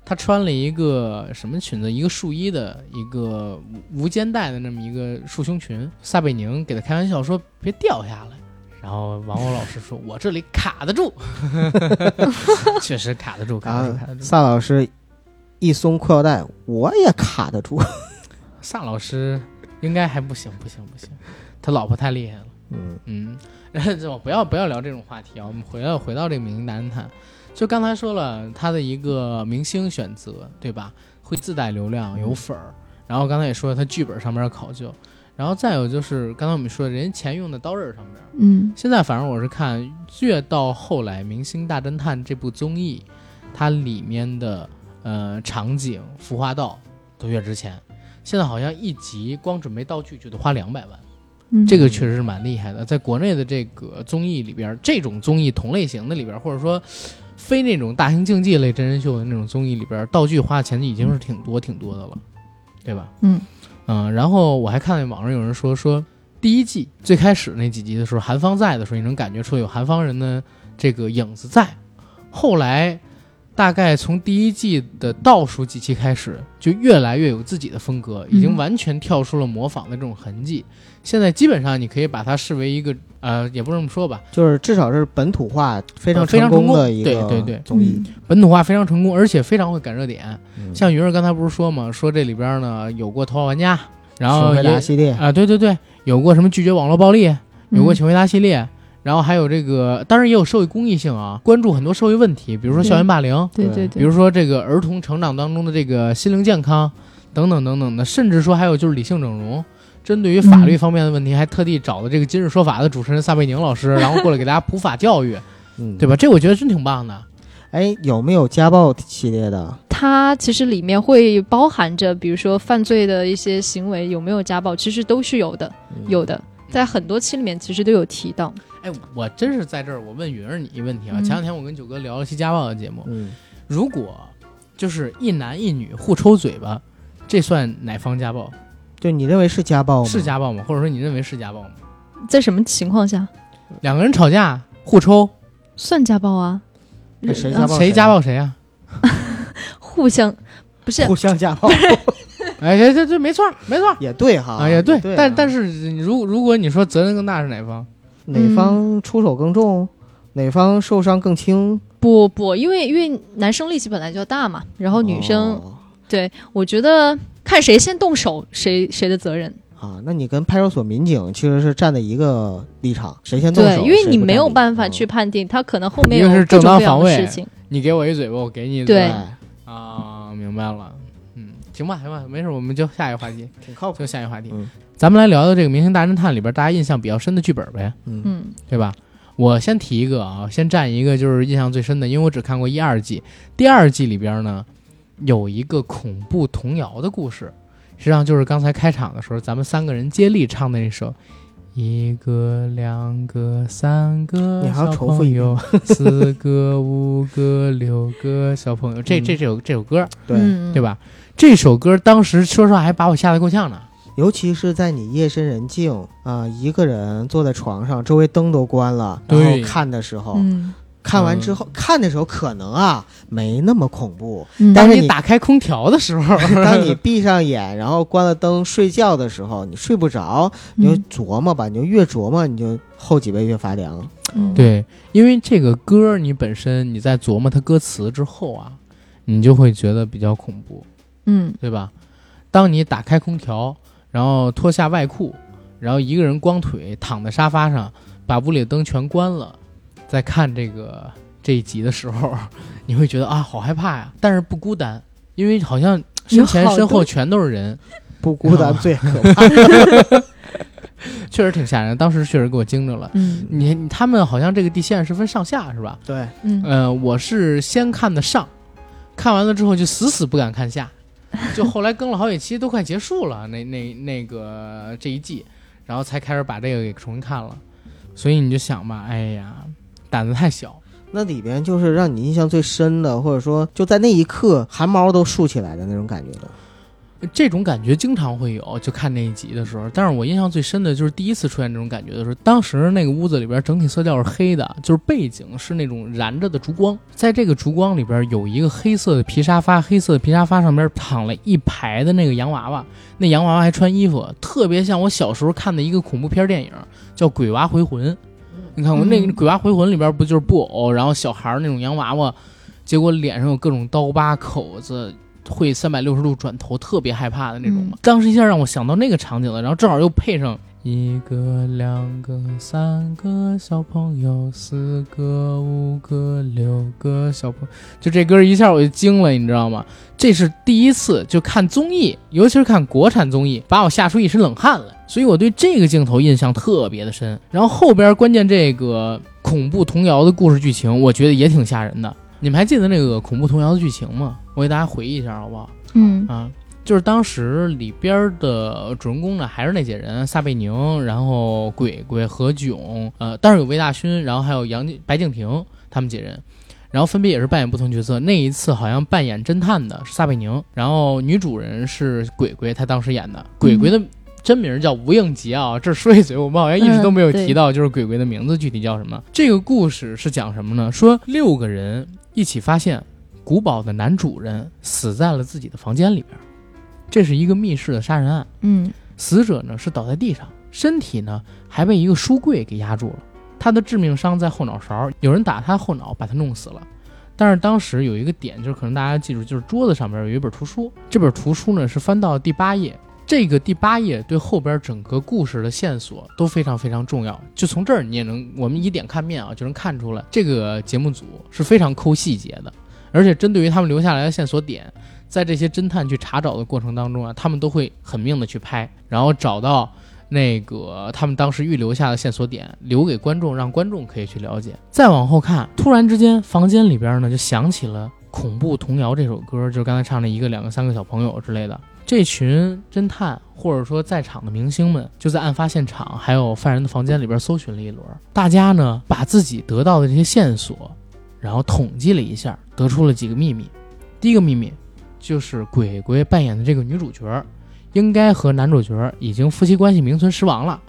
她穿了一个什么裙子？一个束衣的一个无无肩带的那么一个束胸裙。撒贝宁给她开玩笑说：“别掉下来。”然后王鸥老师说：“我这里卡得住。”确实卡得住，卡得住，卡得啊，住。萨老师一松裤腰带，我也卡得住。撒老师应该还不行，不行，不行，他老婆太厉害了。嗯嗯，这 我不要不要聊这种话题啊，我们回到回到这个明星大侦探，就刚才说了他的一个明星选择，对吧？会自带流量，有粉儿。然后刚才也说了他剧本上面的考究，然后再有就是刚才我们说的人家钱用的刀刃上面。嗯现在反正我是看越到后来，《明星大侦探》这部综艺，它里面的呃场景、服化道都越值钱。现在好像一集光准备道具就得花两百万。嗯，这个确实是蛮厉害的，在国内的这个综艺里边，这种综艺同类型的里边，或者说非那种大型竞技类真人秀的那种综艺里边，道具花的钱已经是挺多挺多的了，对吧？嗯嗯，然后我还看见网上有人说说，第一季最开始那几集的时候，韩方在的时候，你能感觉出有韩方人的这个影子在，后来。大概从第一季的倒数几期开始，就越来越有自己的风格，已经嗯完全跳出了模仿的这种痕迹。现在基本上你可以把它视为一个呃，也不这么说吧，就是至少是本土化非常呃非常成功的一个对对对综艺。本土化非常成功，而且非常会赶热点。嗯像云儿刚才不是说嘛，说这里边呢有过《头号玩家》，然后请回答也系列，啊、对对对，有过什么拒绝网络暴力，有过嗯请回答系列，然后还有这个，当然也有社会公益性啊，关注很多社会问题，比如说校园霸凌，对对对对，比如说这个儿童成长当中的这个心灵健康等等等等的，甚至说还有就是理性整容。针对于法律方面的问题，还特地找了这个《今日说法》的主持人撒贝宁老师，然后过来给大家普法教育，嗯，对吧？这我觉得真挺棒的。哎，有没有家暴系列的？它其实里面会包含着，比如说犯罪的一些行为有没有家暴，其实都是有的，嗯有的，在很多期里面其实都有提到。哎，我真是在这儿，我问云儿你一个问题啊。嗯前两天我跟九哥聊了期家暴的节目，嗯，如果就是一男一女互抽嘴巴，这算哪方家暴？对你认为是家暴吗？是家暴吗？或者说你认为是家暴吗？在什么情况下两个人吵架互抽，算家暴啊？谁家暴谁家暴谁啊？互相不是互相家暴 哎，这这这没错儿没错儿也对哈，啊，也对。对啊，但但是如如果你说责任更大是哪方？哪方出手更重，哪方受伤更轻？不不，因为因为男生力气本来就大嘛，然后女生、哦对我觉得看谁先动手，谁谁的责任。啊，那你跟派出所民警其实是站在一个立场，谁先动手，对，因为你没有办法去嗯判定他可能后面一个有是正当各种各样防卫的事情。你给我一嘴巴，我给你一对嘴啊，明白了。嗯，行吧行吧，没事，我们就下一个话题，挺靠谱。就下一个话题。嗯咱们来聊聊这个《明星大侦探》里边大家印象比较深的剧本呗。嗯嗯对吧？我先提一个啊，先占一个就是印象最深的，因为我只看过一二季。第二季里边呢，有一个恐怖童谣的故事，实际上就是刚才开场的时候，咱们三个人接力唱的那首《一个、两个、三个你还要小重复一遍朋友，四个、五个、六个小朋友。这这这首这首歌，对，嗯对？吧？这首歌当时说实话还把我吓得够呛呢。尤其是在你夜深人静啊、一个人坐在床上，周围灯都关了，然后看的时候，嗯看完之后、看的时候可能啊没那么恐怖，嗯，但是你当你打开空调的时候，当你闭上眼，然后关了灯睡觉的时候，你睡不着，你就嗯琢磨吧，你就越琢磨，你就后脊背越发凉。嗯，对，因为这个歌你本身你在琢磨它歌词之后啊，你就会觉得比较恐怖，嗯。对吧？当你打开空调，然后脱下外裤，然后一个人光腿躺在沙发上，把屋里的灯全关了，在看这个这一集的时候，你会觉得啊，好害怕呀！但是不孤单，因为好像身前身后全都是人，不孤单啊最可怕。确实挺吓人。当时确实给我惊着了。嗯你你他们好像这个地线是分上下是吧？对，嗯呃，我是先看的上，看完了之后就死死不敢看下，就后来更了好几期，都快结束了，那那那个这一季，然后才开始把这个给重新看了。所以你就想吧，哎呀，胆子太小。那里边就是让你印象最深的，或者说就在那一刻汗毛都竖起来的那种感觉的。这种感觉经常会有，就看那一集的时候。但是我印象最深的就是第一次出现这种感觉的时候，当时那个屋子里边整体色调是黑的，就是背景是那种燃着的烛光，在这个烛光里边有一个黑色的皮沙发，黑色的皮沙发上边躺了一排的那个洋娃娃，那洋娃娃还穿衣服，特别像我小时候看的一个恐怖片电影，叫《鬼娃回魂》。你看过那个嗯《鬼娃回魂》里边不就是布偶，然后小孩儿那种洋娃娃，结果脸上有各种刀疤口子，会三百六十度转头，特别害怕的那种嘛。当时一下让我想到那个场景了，然后正好又配上一个、两个、三个小朋友，四个、五个、六个小朋友，就这歌一下我就惊了，你知道吗？这是第一次就看综艺，尤其是看国产综艺，把我吓出一身冷汗来。所以我对这个镜头印象特别的深。然后后边关键这个恐怖童谣的故事剧情，我觉得也挺吓人的。你们还记得那个恐怖童谣的剧情吗？我给大家回忆一下好不好？嗯啊，就是当时里边的主人公呢，还是那些人，撒贝宁，然后鬼鬼何炅，呃，当然有魏大勋，然后还有杨白敬亭他们几人，然后分别也是扮演不同角色。那一次好像扮演侦探的是撒贝宁，然后女主人是鬼鬼，她当时演的。鬼鬼的真名叫吴应杰啊，这儿说一嘴，我们好像一直都没有提到，就是鬼鬼的名字具体叫什么。这个故事是讲什么呢？说六个人一起发现古堡的男主人死在了自己的房间里边，这是一个密室的杀人案。嗯死者呢是倒在地上，身体呢还被一个书柜给压住了。他的致命伤在后脑勺，有人打他后脑，把他弄死了。但是当时有一个点，就是可能大家记住，就是桌子上边有一本图书，这本图书呢是翻到第八页。这个第八页对后边整个故事的线索都非常非常重要。就从这儿你也能，我们以点看面啊，就能看出来这个节目组是非常抠细节的，而且针对于他们留下来的线索点，在这些侦探去查找的过程当中啊，他们都会狠命的去拍，然后找到那个他们当时预留下的线索点，留给观众，让观众可以去了解。再往后看，突然之间，房间里边呢就响起了《恐怖童谣》这首歌，就是刚才唱的一个、两个、三个小朋友之类的。这群侦探或者说在场的明星们，就在案发现场还有犯人的房间里边搜寻了一轮。大家呢把自己得到的这些线索，然后统计了一下，得出了几个秘密。第一个秘密就是鬼鬼扮演的这个女主角，应该和男主角已经夫妻关系名存实亡了，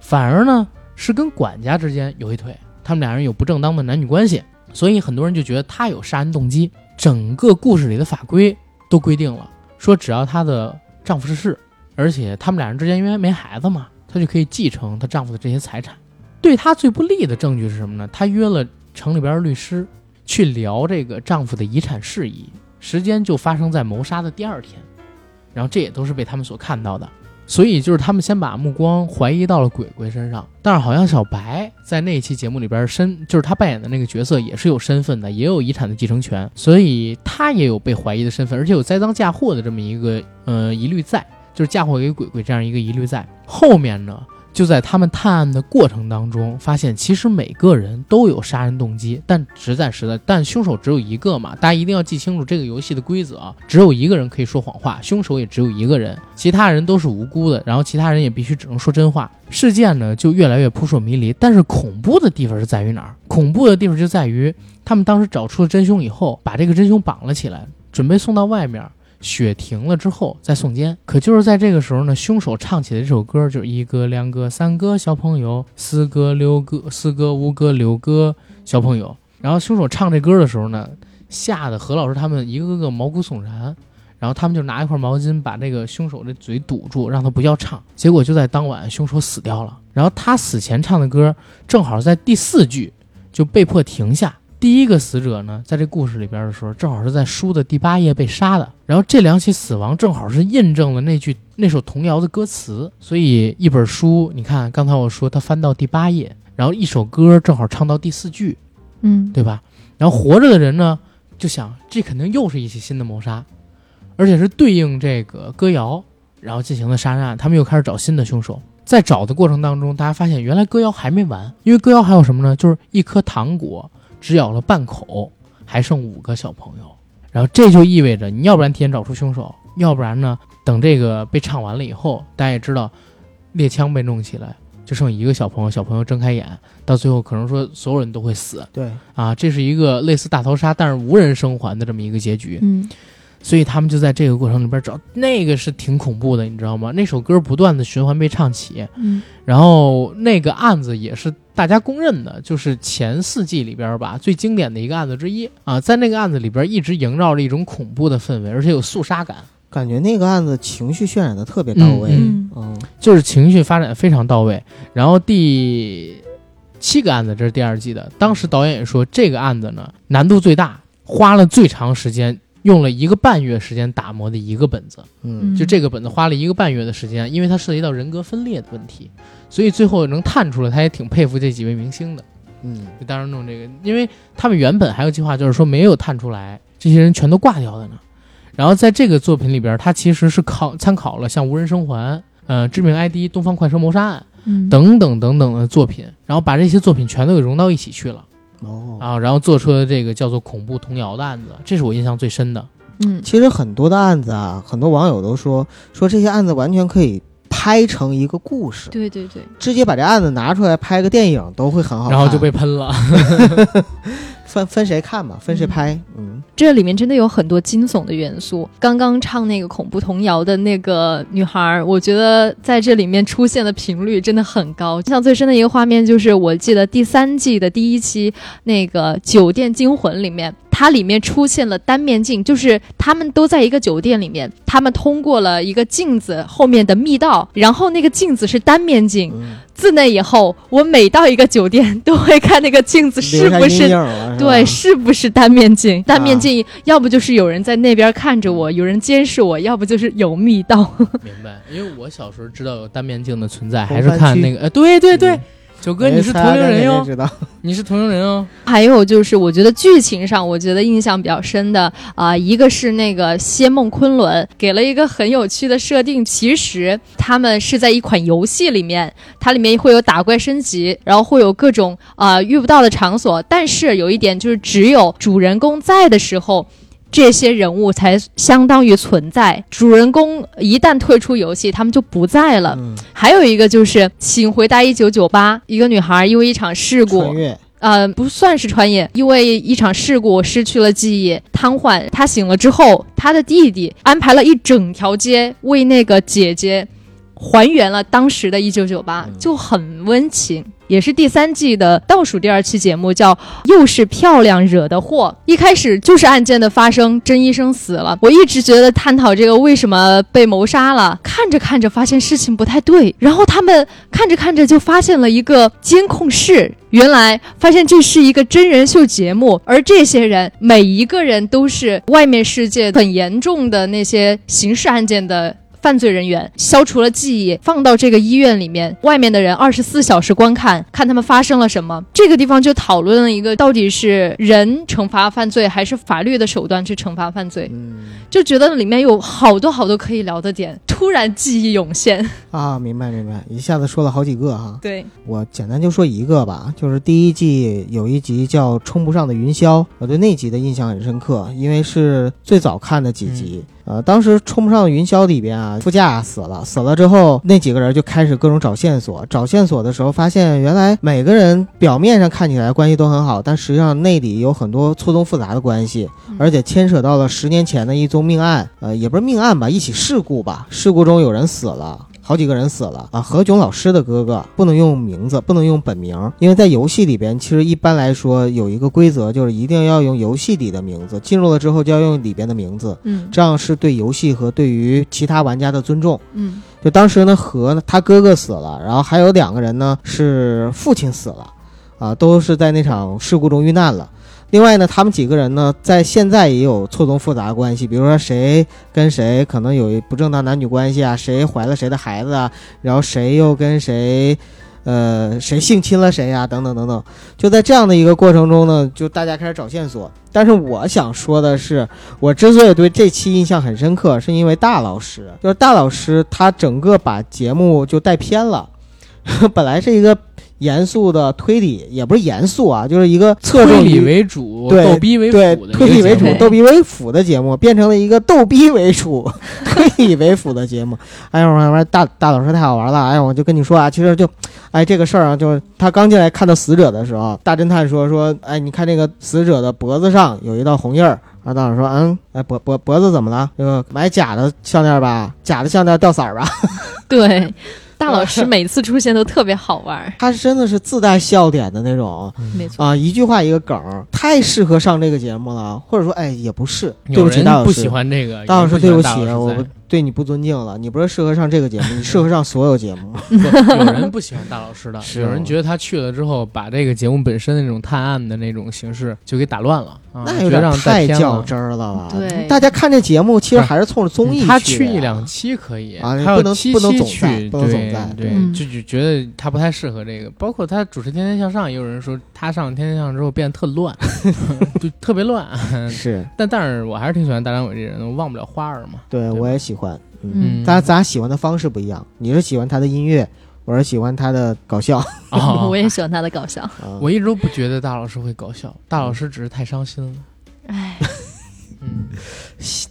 反而呢是跟管家之间有一腿，他们俩人有不正当的男女关系，所以很多人就觉得他有杀人动机。整个故事里的法规都规定了，说只要她的丈夫逝世，而且他们俩人之间因为没孩子嘛，她就可以继承她丈夫的这些财产。对她最不利的证据是什么呢？她约了城里边的律师去聊这个丈夫的遗产事宜，时间就发生在谋杀的第二天，然后这也都是被他们所看到的。所以就是他们先把目光怀疑到了鬼鬼身上，但是好像小白在那一期节目里边身，就是他扮演的那个角色也是有身份的，也有遗产的继承权，所以他也有被怀疑的身份，而且有栽赃嫁祸的这么一个呃疑虑在，就是嫁祸给鬼鬼这样一个疑虑在。后面呢，就在他们探案的过程当中，发现其实每个人都有杀人动机，但实在实在，但凶手只有一个嘛，大家一定要记清楚这个游戏的规则啊，只有一个人可以说谎话，凶手也只有一个人，其他人都是无辜的，然后其他人也必须只能说真话。事件呢就越来越扑朔迷离，但是恐怖的地方是在于哪儿？恐怖的地方就在于他们当时找出了真凶以后，把这个真凶绑了起来，准备送到外面。雪停了之后再送监，可就是在这个时候呢，凶手唱起的这首歌就是一个、两个、三个小朋友，四个、六个、四个、五个、六个小朋友。然后凶手唱这歌的时候呢，吓得何老师他们一个个毛骨悚然。然后他们就拿一块毛巾把这个凶手的嘴堵住，让他不要唱。结果就在当晚，凶手死掉了。然后他死前唱的歌正好在第四句就被迫停下。第一个死者呢，在这故事里边的时候，正好是在书的第八页被杀的。然后这两起死亡正好是印证了那句那首童谣的歌词。所以一本书，你看刚才我说他翻到第八页，然后一首歌正好唱到第四句，嗯，对吧？然后活着的人呢，就想这肯定又是一起新的谋杀，而且是对应这个歌谣，然后进行的杀人案。他们又开始找新的凶手。在找的过程当中，大家发现原来歌谣还没完，因为歌谣还有什么呢？就是一颗糖果。只咬了半口，还剩五个小朋友，然后这就意味着你要不然提前找出凶手，要不然呢，等这个被唱完了以后，大家也知道，猎枪被弄起来，就剩一个小朋友，小朋友睁开眼，到最后可能说所有人都会死，对啊，这是一个类似大逃杀，但是无人生还的这么一个结局，嗯。所以他们就在这个过程里边找，那个是挺恐怖的，你知道吗？那首歌不断的循环被唱起，嗯，然后那个案子也是大家公认的，就是前四季里边吧最经典的一个案子之一啊，在那个案子里边一直营造着一种恐怖的氛围，而且有肃杀感，感觉那个案子情绪渲染的特别到位，嗯嗯，就是情绪发展非常到位。然后第七个案子，这是第二季的，当时导演也说这个案子呢难度最大，花了最长时间。用了一个半月时间打磨的一个本子，嗯，就这个本子花了一个半月的时间，因为它涉及到人格分裂的问题，所以最后能探出来，他也挺佩服这几位明星的，嗯，就当时弄这个，因为他们原本还有计划，就是说没有探出来，这些人全都挂掉了呢。然后在这个作品里边，他其实是考参考了像《无人生还》、呃《致命 ID》、《东方快车谋杀案》等等等等的作品，然后把这些作品全都给融到一起去了。哦。啊，然后做出了这个叫做恐怖童谣的案子，这是我印象最深的。嗯，其实很多的案子啊，很多网友都说说这些案子完全可以拍成一个故事，对对对，直接把这案子拿出来拍个电影都会很好看，然后就被喷了。分分谁看嘛，分谁拍，嗯，这里面真的有很多惊悚的元素。刚刚唱那个恐怖童谣的那个女孩，我觉得在这里面出现的频率真的很高。印象最深的一个画面就是，我记得第三季的第一期那个《酒店惊魂》里面，它里面出现了单面镜，就是他们都在一个酒店里面，他们通过了一个镜子后面的密道，然后那个镜子是单面镜。自那以后，我每到一个酒店都会看那个镜子是不是 对，是不是单面镜？单面镜要不就是有人在那边看着我，有人监视我，要不就是有密道。明白，因为我小时候知道有单面镜的存在，还是看那个，呃，对对对。九哥，你是同龄人哟，你是同龄人哦。还有就是，我觉得剧情上，我觉得印象比较深的啊，一个是那个仙梦昆仑给了一个很有趣的设定，其实他们是在一款游戏里面，它里面会有打怪升级，然后会有各种啊遇不到的场所，但是有一点就是，只有主人公在的时候。这些人物才相当于存在，主人公一旦退出游戏，他们就不在了。还有一个就是《请回答一九九八》，一个女孩因为一场事故，呃，不算是穿越，因为一场事故失去了记忆，瘫痪。她醒了之后，她的弟弟安排了一整条街为那个姐姐还原了当时的一九九八，就很温情。也是第三季的倒数第二期节目，叫“又是漂亮惹的祸”。一开始就是案件的发生，甄医生死了。我一直觉得探讨这个为什么被谋杀了，看着看着发现事情不太对，然后他们看着看着就发现了一个监控室，原来发现这是一个真人秀节目，而这些人每一个人都是外面世界很严重的那些刑事案件的。犯罪人员消除了记忆，放到这个医院里面，外面的人二十四小时观看，看他们发生了什么。这个地方就讨论了一个，到底是人惩罚犯罪，还是法律的手段去惩罚犯罪？嗯，就觉得里面有好多好多可以聊的点，突然记忆涌现。啊，明白明白，一下子说了好几个哈。对，我简单就说一个吧，就是第一季有一集叫《冲不上的云霄》，我对那集的印象很深刻，因为是最早看的几集。呃，当时《冲不上云霄》里边啊，副驾死了，死了之后，那几个人就开始各种找线索。找线索的时候，发现原来每个人表面上看起来关系都很好，但实际上内里有很多错综复杂的关系，而且牵扯到了十年前的一宗命案，呃，也不是命案吧，一起事故吧。事故中有人死了。好几个人死了啊！何炅老师的哥哥不能用名字，不能用本名，因为在游戏里边，其实一般来说有一个规则，就是一定要用游戏里的名字，进入了之后就要用里边的名字，嗯这样是对游戏和对于其他玩家的尊重。嗯就当时呢，何呢，他哥哥死了，然后还有两个人呢是父亲死了，啊，都是在那场事故中遇难了。另外呢，他们几个人呢，在现在也有错综复杂关系，比如说谁跟谁可能有不正当男女关系啊，谁怀了谁的孩子啊，然后谁又跟谁，呃，谁性侵了谁呀、等等等等。就在这样的一个过程中呢，就大家开始找线索。但是我想说的是，我之所以对这期印象很深刻，是因为大老师，就是大老师他整个把节目就带偏了，本来是一个严肃的推理，也不是严肃啊，就是一个侧重推理于为主，对逗逼为辅对的一个推理为主节目、逗逼为辅的节目，变成了一个逗逼为主、推理为辅的节目。哎呦，我说大大老师太好玩了！哎呦，我就跟你说啊，其实就，哎，这个事儿啊，就是他刚进来看到死者的时候，大侦探说说，哎，你看这个死者的脖子上有一道红印儿。然后大老师说，嗯，哎，脖脖脖子怎么了？这个买假的项链吧，假的项链掉色儿吧。对，大老师每次出现都特别好玩儿，他真的是自带笑点的那种。没错。啊，一句话一个梗儿，太适合上这个节目了。或者说，哎，也不是，对有不起，人不大老师，喜欢这个，大老师，对不起，我对你不尊敬了。你不是适合上这个节目，你适合上所有节目。有人不喜欢大老师的，有人觉得他去了之后，把这个节目本身的那种探案的那种形式就给打乱了，啊、那有点太。较真儿了吧？对大家看这节目其实还是冲着综艺他去的他去一两期可以，啊他要不能不能总去，在不能总对在对，嗯就就觉得他不太适合这个。包括他主持《天天向上》，也有人说他上《天天向上》之后变得特乱，就特别乱。是但但是我还是挺喜欢大张伟这人的，我忘不了花儿嘛。对对我也喜欢。嗯，嗯。咱咱喜欢的方式不一样，你是喜欢他的音乐，我是喜欢他的搞笑。啊 我也喜欢他的搞笑。啊。我一直都不觉得大老师会搞笑，大老师只是太伤心了。哎，嗯，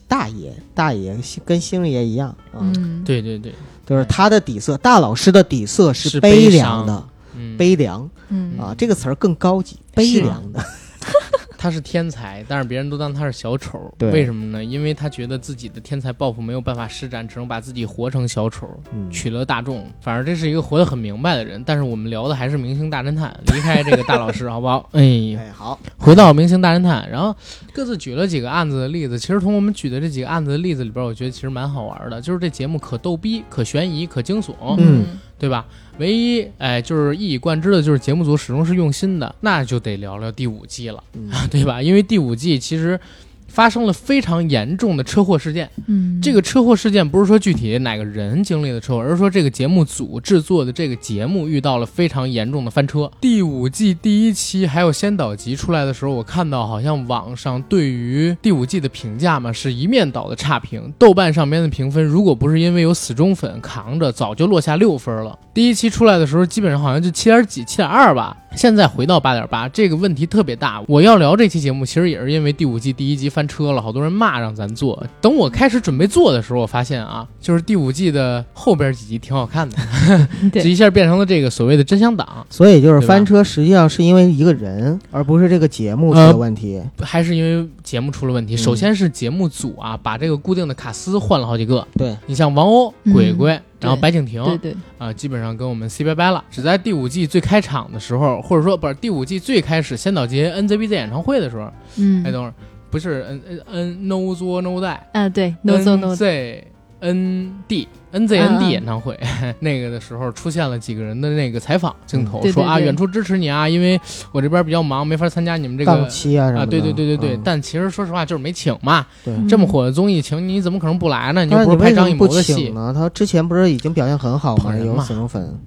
大爷，大爷跟星爷一样啊，嗯，对对对，就是他的底色，大老师的底色是悲悲凉的，嗯，悲凉。嗯。啊，这个词儿更高级，悲凉的。他是天才，但是别人都当他是小丑。对为什么呢？因为他觉得自己的天才抱负没有办法施展，只能把自己活成小丑，嗯，取乐大众。反正这是一个活得很明白的人。但是我们聊的还是明星大侦探，离开这个大老师 好不好？哎，哎，好，回到明星大侦探，然后各自举了几个案子的例子。其实从我们举的这几个案子的例子里边，我觉得其实蛮好玩的，就是这节目可逗逼、可悬疑、可惊悚，嗯对吧？唯一哎，就是一以贯之的，就是节目组始终是用心的，那就得聊聊第五季了，嗯 对吧？因为第五季其实发生了非常严重的车祸事件。嗯，这个车祸事件不是说具体哪个人经历的车祸，而是说这个节目组制作的这个节目遇到了非常严重的翻车。第五季第一期还有先导集出来的时候，我看到好像网上对于第五季的评价嘛是一面倒的差评，豆瓣上边的评分如果不是因为有死忠粉扛着，早就落下六分了。第一期出来的时候，基本上好像就七点几、七点二吧。现在回到八点八，这个问题特别大。我要聊这期节目，其实也是因为第五季第一集翻车了，好多人骂让咱做。等我开始准备做的时候，我发现啊，就是第五季的后边几集挺好看的，一下变成了这个所谓的真香党，所以就是翻车，实际上是因为一个人，而不是这个节目出呃了问题。还是因为节目出了问题。嗯首先是节目组啊，把这个固定的卡司换了好几个。对，你像王鸥、嗯鬼鬼，然后白敬亭，对对，啊，基本上跟我们 say 拜拜了。只在第五季最开场的时候，或者说不是第五季最开始先导节 NZBZ 演唱会的时候，嗯，哎，等会儿不是 N N N No 作 No Die 啊，对，no so no，NZ N D N Z N 嗯 D 嗯演唱会、那个的时候出现了几个人的那个采访镜头，嗯对对说啊远处支持你啊，因为我这边比较忙，没法参加你们这档个。期啊对对对对对，嗯但其实说实话就是没请嘛，对。嗯这么火的综艺请你怎么可能不来呢？你不是拍张艺谋的戏，呢？他之前不是已经表现很好吗？有捧人嘛死忠粉，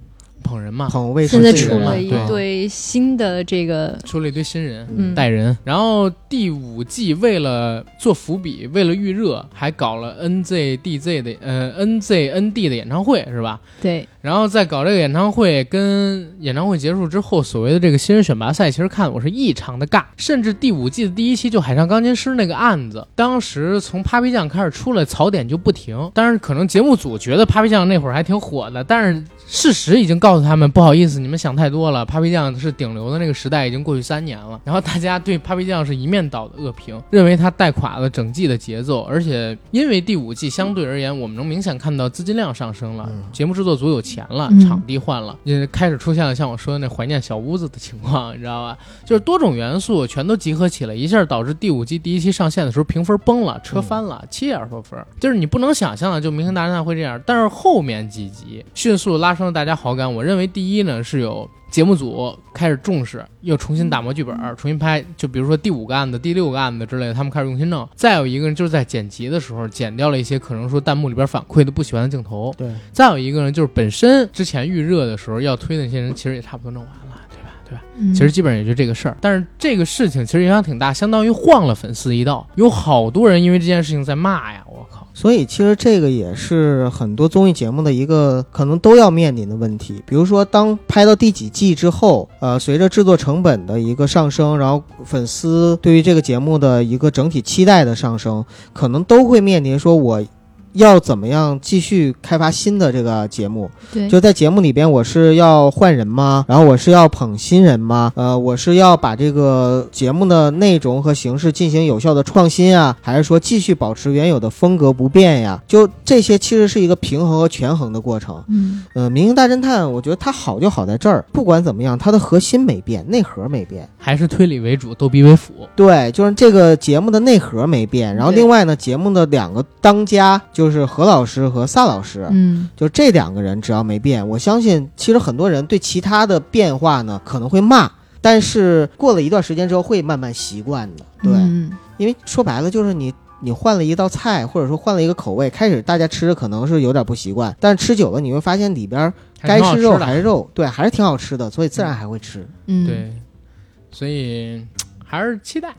捧人嘛，捧卫现在出了一堆新的这个，出了一堆新人。嗯，带人，然后第五季为了做伏笔，为了预热，还搞了 NZDZ 的呃 NZND 的演唱会是吧？对，然后在搞这个演唱会，跟演唱会结束之后，所谓的这个新人选拔赛，其实看我是异常的尬。甚至第五季的第一期就海上钢琴师那个案子，当时从 Papi 酱开始出来，槽点就不停。但是，可能节目组觉得 Papi 酱那会儿还挺火的，但是事实已经告诉他们，不好意思，你们想太多了。Papi 酱是顶流的那个时代已经过去三年了，然后大家对 Papi 酱是一面倒的恶评，认为他带垮了整季的节奏，而且因为第五季相对而言，我们能明显看到资金量上升了，嗯节目制作组有钱了，嗯场地换了，也开始出现了像我说的那怀念小屋子的情况，你知道吧？就是多种元素全都集合起来，一下导致第五季第一期上线的时候评分崩了，车翻了，七点多分，就是你不能想象的，就《明星大侦探》会这样。但是后面几集迅速拉升了大家好感，我认为第一呢是有。节目组开始重视，又重新打磨剧本，重新拍。就比如说第五个案子、第六个案子之类的，他们开始用心弄。再有一个人就是在剪辑的时候剪掉了一些可能说弹幕里边反馈的不喜欢的镜头。对，再有一个呢，就是本身之前预热的时候要推的那些人，其实也差不多弄完了，对吧？对吧？嗯其实基本上也就这个事儿。但是这个事情其实影响挺大，相当于晃了粉丝一道，有好多人因为这件事情在骂呀，我靠。所以其实这个也是很多综艺节目的一个可能都要面临的问题。比如说，当拍到第几季之后，呃，随着制作成本的一个上升，然后粉丝对于这个节目的一个整体期待的上升，可能都会面临说我。要怎么样继续开发新的这个节目？对，就在节目里边，我是要换人吗？然后我是要捧新人吗？呃，我是要把这个节目的内容和形式进行有效的创新啊，还是说继续保持原有的风格不变呀？就这些其实是一个平衡和权衡的过程。嗯呃，《明星大侦探》我觉得它好就好在这儿，不管怎么样，它的核心没变，内核没变。还是推理为主，逗逼为辅。对，就是这个节目的内核没变。然后另外呢，节目的两个当家就是何老师和萨老师。嗯就这两个人只要没变，我相信其实很多人对其他的变化呢可能会骂，但是过了一段时间之后会慢慢习惯的。对，嗯因为说白了就是你你换了一道菜，或者说换了一个口味，开始大家吃的可能是有点不习惯，但是吃久了你会发现里边该吃肉还是肉，对，还是挺好吃的，所以自然还会吃，嗯，对，所以 还是期待，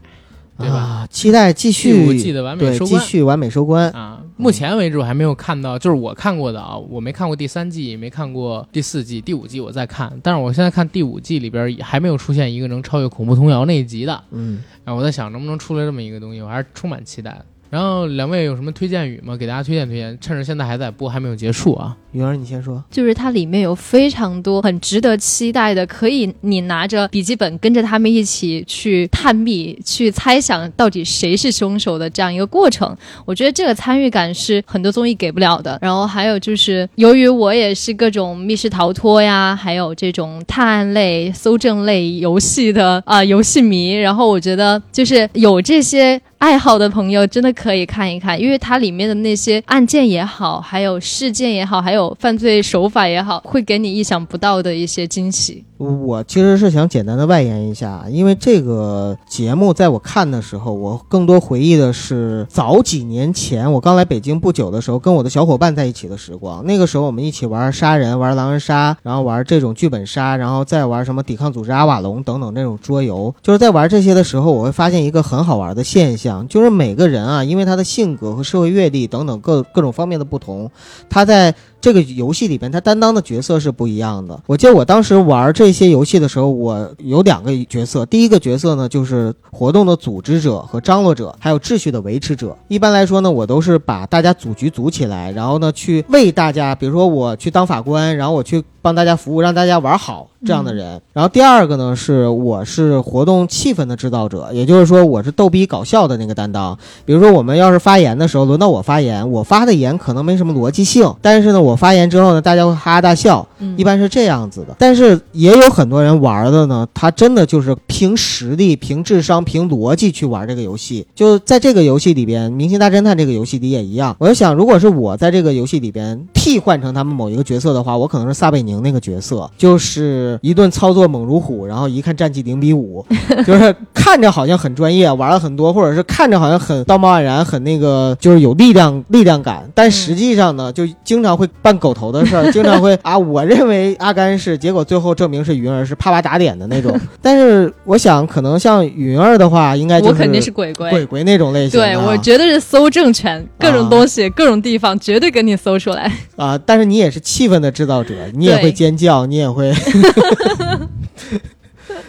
对吧？啊，期待继第五季的完美收官继续完美收官。啊，目前为止我还没有看到，就是我看过的啊，我没看过第三季，也没看过第四季，第五季我在看，但是我现在看第五季里边还没有出现一个能超越恐怖童谣那一集的，嗯，然后我在想能不能出来这么一个东西，我还是充满期待的。然后两位有什么推荐语吗？给大家推荐推荐，趁着现在还在播，还没有结束啊。云儿你先说。就是它里面有非常多很值得期待的，可以你拿着笔记本跟着他们一起去探秘、去猜想到底谁是凶手的这样一个过程。我觉得这个参与感是很多综艺给不了的。然后还有就是，由于我也是各种密室逃脱呀，还有这种探案类、搜证类游戏的啊、游戏迷，然后我觉得就是有这些。爱好的朋友真的可以看一看，因为它里面的那些案件也好，还有事件也好，还有犯罪手法也好，会给你意想不到的一些惊喜。我其实是想简单的外延一下，因为这个节目在我看的时候，我更多回忆的是早几年前我刚来北京不久的时候，跟我的小伙伴在一起的时光。那个时候我们一起玩杀人、玩狼人杀，然后玩这种剧本杀，然后再玩什么抵抗组织阿瓦隆等等那种桌游。就是在玩这些的时候，我会发现一个很好玩的现象，就是每个人啊，因为他的性格和社会阅历等等各各种方面的不同，他在这个游戏里边，他担当的角色是不一样的。我记得我当时玩这些游戏的时候，我有两个角色。第一个角色呢，就是活动的组织者和张罗者，还有秩序的维持者。一般来说呢，我都是把大家组局组起来，然后呢去为大家，比如说我去当法官，然后我去帮大家服务，让大家玩好这样的人。然后第二个呢，是我是活动气氛的制造者，也就是说我是逗逼搞笑的那个担当。比如说我们要是发言的时候，轮到我发言，我发的言可能没什么逻辑性，但是呢，我发言之后呢，大家会哈哈大笑，嗯一般是这样子的。但是也有很多人玩的呢，他真的就是凭实力、凭智商、凭逻辑去玩这个游戏。就在这个游戏里边，《明星大侦探》这个游戏里也一样。我就想，如果是我在这个游戏里边替换成他们某一个角色的话，我可能是撒贝宁那个角色，就是一顿操作猛如虎，然后一看战绩零比五，就是看着好像很专业，玩了很多，或者是看着好像很道貌岸然，很那个就是有力量力量感，但实际上呢，就经常会办狗头的事儿，经常会 啊，我认为阿甘是，结果最后证明是云儿是啪啪打脸的那种。但是我想，可能像云儿的话，应该就我肯定是鬼鬼。鬼鬼那种类型啊。对我绝对是搜政权，各种东西、各种地方，绝对给你搜出来。啊，但是你也是气氛的制造者，你也会尖叫，你也会。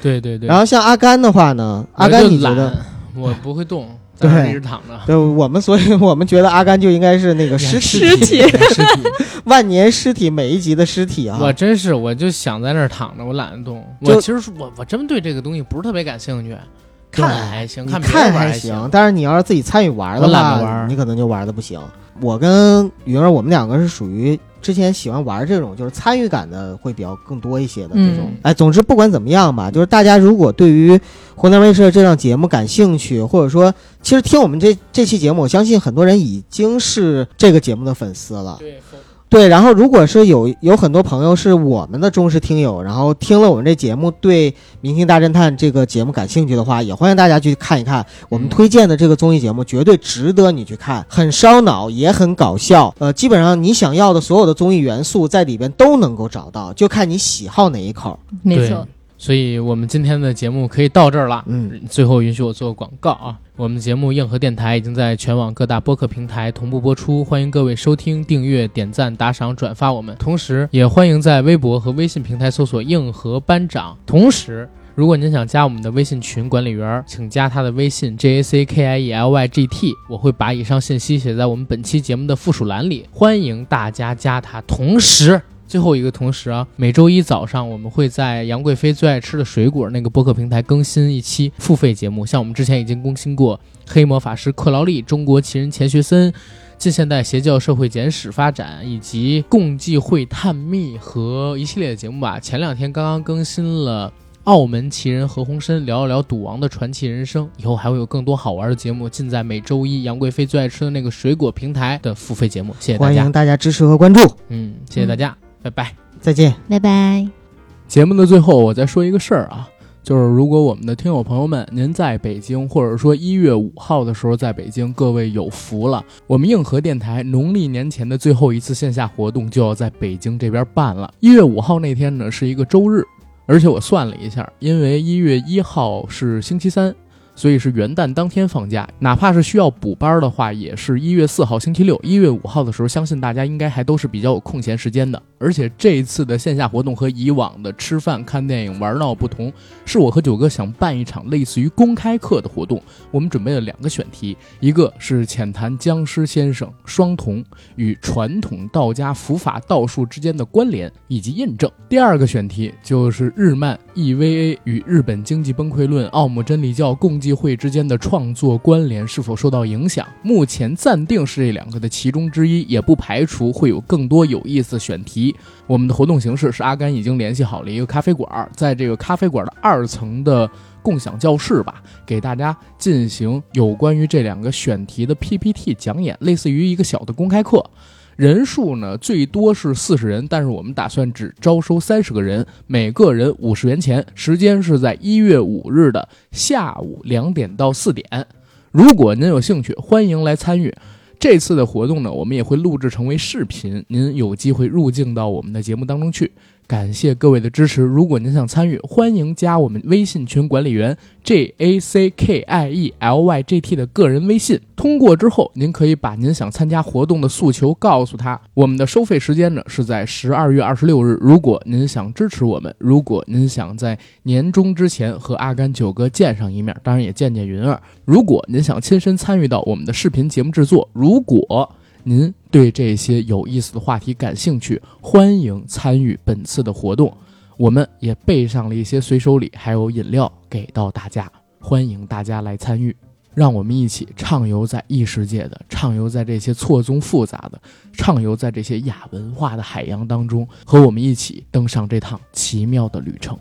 对对对。然后像阿甘的话呢，阿甘你觉得？我不会动，对一直躺着。对我们，所以 我们觉得阿甘就应该是那个尸尸体 尸体，万年尸体每一集的尸体啊。我真是，我就想在那儿躺着，我懒得动。我其实我我真对这个东西不是特别感兴趣，看还行，看看还行。但是你要是自己参与玩的话，得玩你可能就玩的不行。我跟云儿，我们两个是属于之前喜欢玩这种就是参与感的会比较更多一些的这种。嗯哎，总之不管怎么样吧，就是大家如果对于湖南卫视这档节目感兴趣，或者说其实听我们这这期节目，我相信很多人已经是这个节目的粉丝了。对，对，然后如果是有有很多朋友是我们的忠实听友，然后听了我们这节目对《明星大侦探》这个节目感兴趣的话，也欢迎大家去看一看我们嗯推荐的这个综艺节目，绝对值得你去看，很烧脑，也很搞笑。呃，基本上你想要的所有的综艺元素在里边都能够找到，就看你喜好哪一口。没错，所以我们今天的节目可以到这儿了。嗯，最后允许我做个广告啊！我们的节目《硬核电台》已经在全网各大播客平台同步播出，欢迎各位收听、订阅、点赞、打赏、转发我们。同时，也欢迎在微博和微信平台搜索“硬核班长”。同时，如果您想加我们的微信群管理员，请加他的微信 j a c k i e l y g t，我会把以上信息写在我们本期节目的附属栏里，欢迎大家加他。同时，最后一个同时啊，每周一早上我们会在杨贵妃最爱吃的水果那个播客平台更新一期付费节目，像我们之前已经更新过《黑魔法师克劳利》《中国奇人钱学森》。近现代邪教社会简史发展，以及共济会探秘和一系列的节目吧。前两天刚刚更新了澳门奇人何鸿燊聊一聊赌王的传奇人生，以后还会有更多好玩的节目，尽在每周一杨贵妃最爱吃的那个水果平台的付费节目。谢谢大家欢迎，大家支持和关注，嗯，谢谢大家，拜拜。再见。拜拜。节目的最后，我再说一个事儿啊，就是如果我们的听友朋友们，您在北京，或者说一月五号的时候在北京，各位有福了，我们硬核电台农历年前的最后一次线下活动就要在北京这边办了。一月五号那天呢是一个周日，而且我算了一下，因为一月一号是星期三。所以是元旦当天放假，哪怕是需要补班的话，也是一月四号星期六。一月五号的时候，相信大家应该还都是比较有空闲时间的。而且这一次的线下活动和以往的吃饭、看电影、玩闹不同，是我和九哥想办一场类似于公开课的活动。我们准备了两个选题，一个是浅谈僵尸先生双瞳与传统道家伏法道术之间的关联以及印证；第二个选题就是日漫 EVA 与日本经济崩溃论、奥姆真理教共济会之间的创作关联是否受到影响。目前暂定是这两个的其中之一，也不排除会有更多有意思选题。我们的活动形式是阿甘已经联系好了一个咖啡馆，在这个咖啡馆的二层的共享教室吧，给大家进行有关于这两个选题的 PPT 讲演，类似于一个小的公开课。人数呢最多是四十人，但是我们打算只招收三十个人，每个人五十元钱。时间是在一月五日的下午两点到四点。如果您有兴趣，欢迎来参与。这次的活动呢，我们也会录制成为视频，您有机会入境到我们的节目当中去。感谢各位的支持。如果您想参与，欢迎加我们微信群管理员 J A C K I E L Y G T 的个人微信。通过之后，您可以把您想参加活动的诉求告诉他。我们的收费时间呢是在十二月二十六日。如果您想支持我们，如果您想在年终之前和阿甘九哥见上一面，当然也见见云儿。如果您想亲身参与到我们的视频节目制作，如果您对这些有意思的话题感兴趣，欢迎参与本次的活动。我们也备上了一些随手礼，还有饮料给到大家，欢迎大家来参与。让我们一起畅游在异世界的，畅游在这些错综复杂的，畅游在这些亚文化的海洋当中，和我们一起登上这趟奇妙的旅程。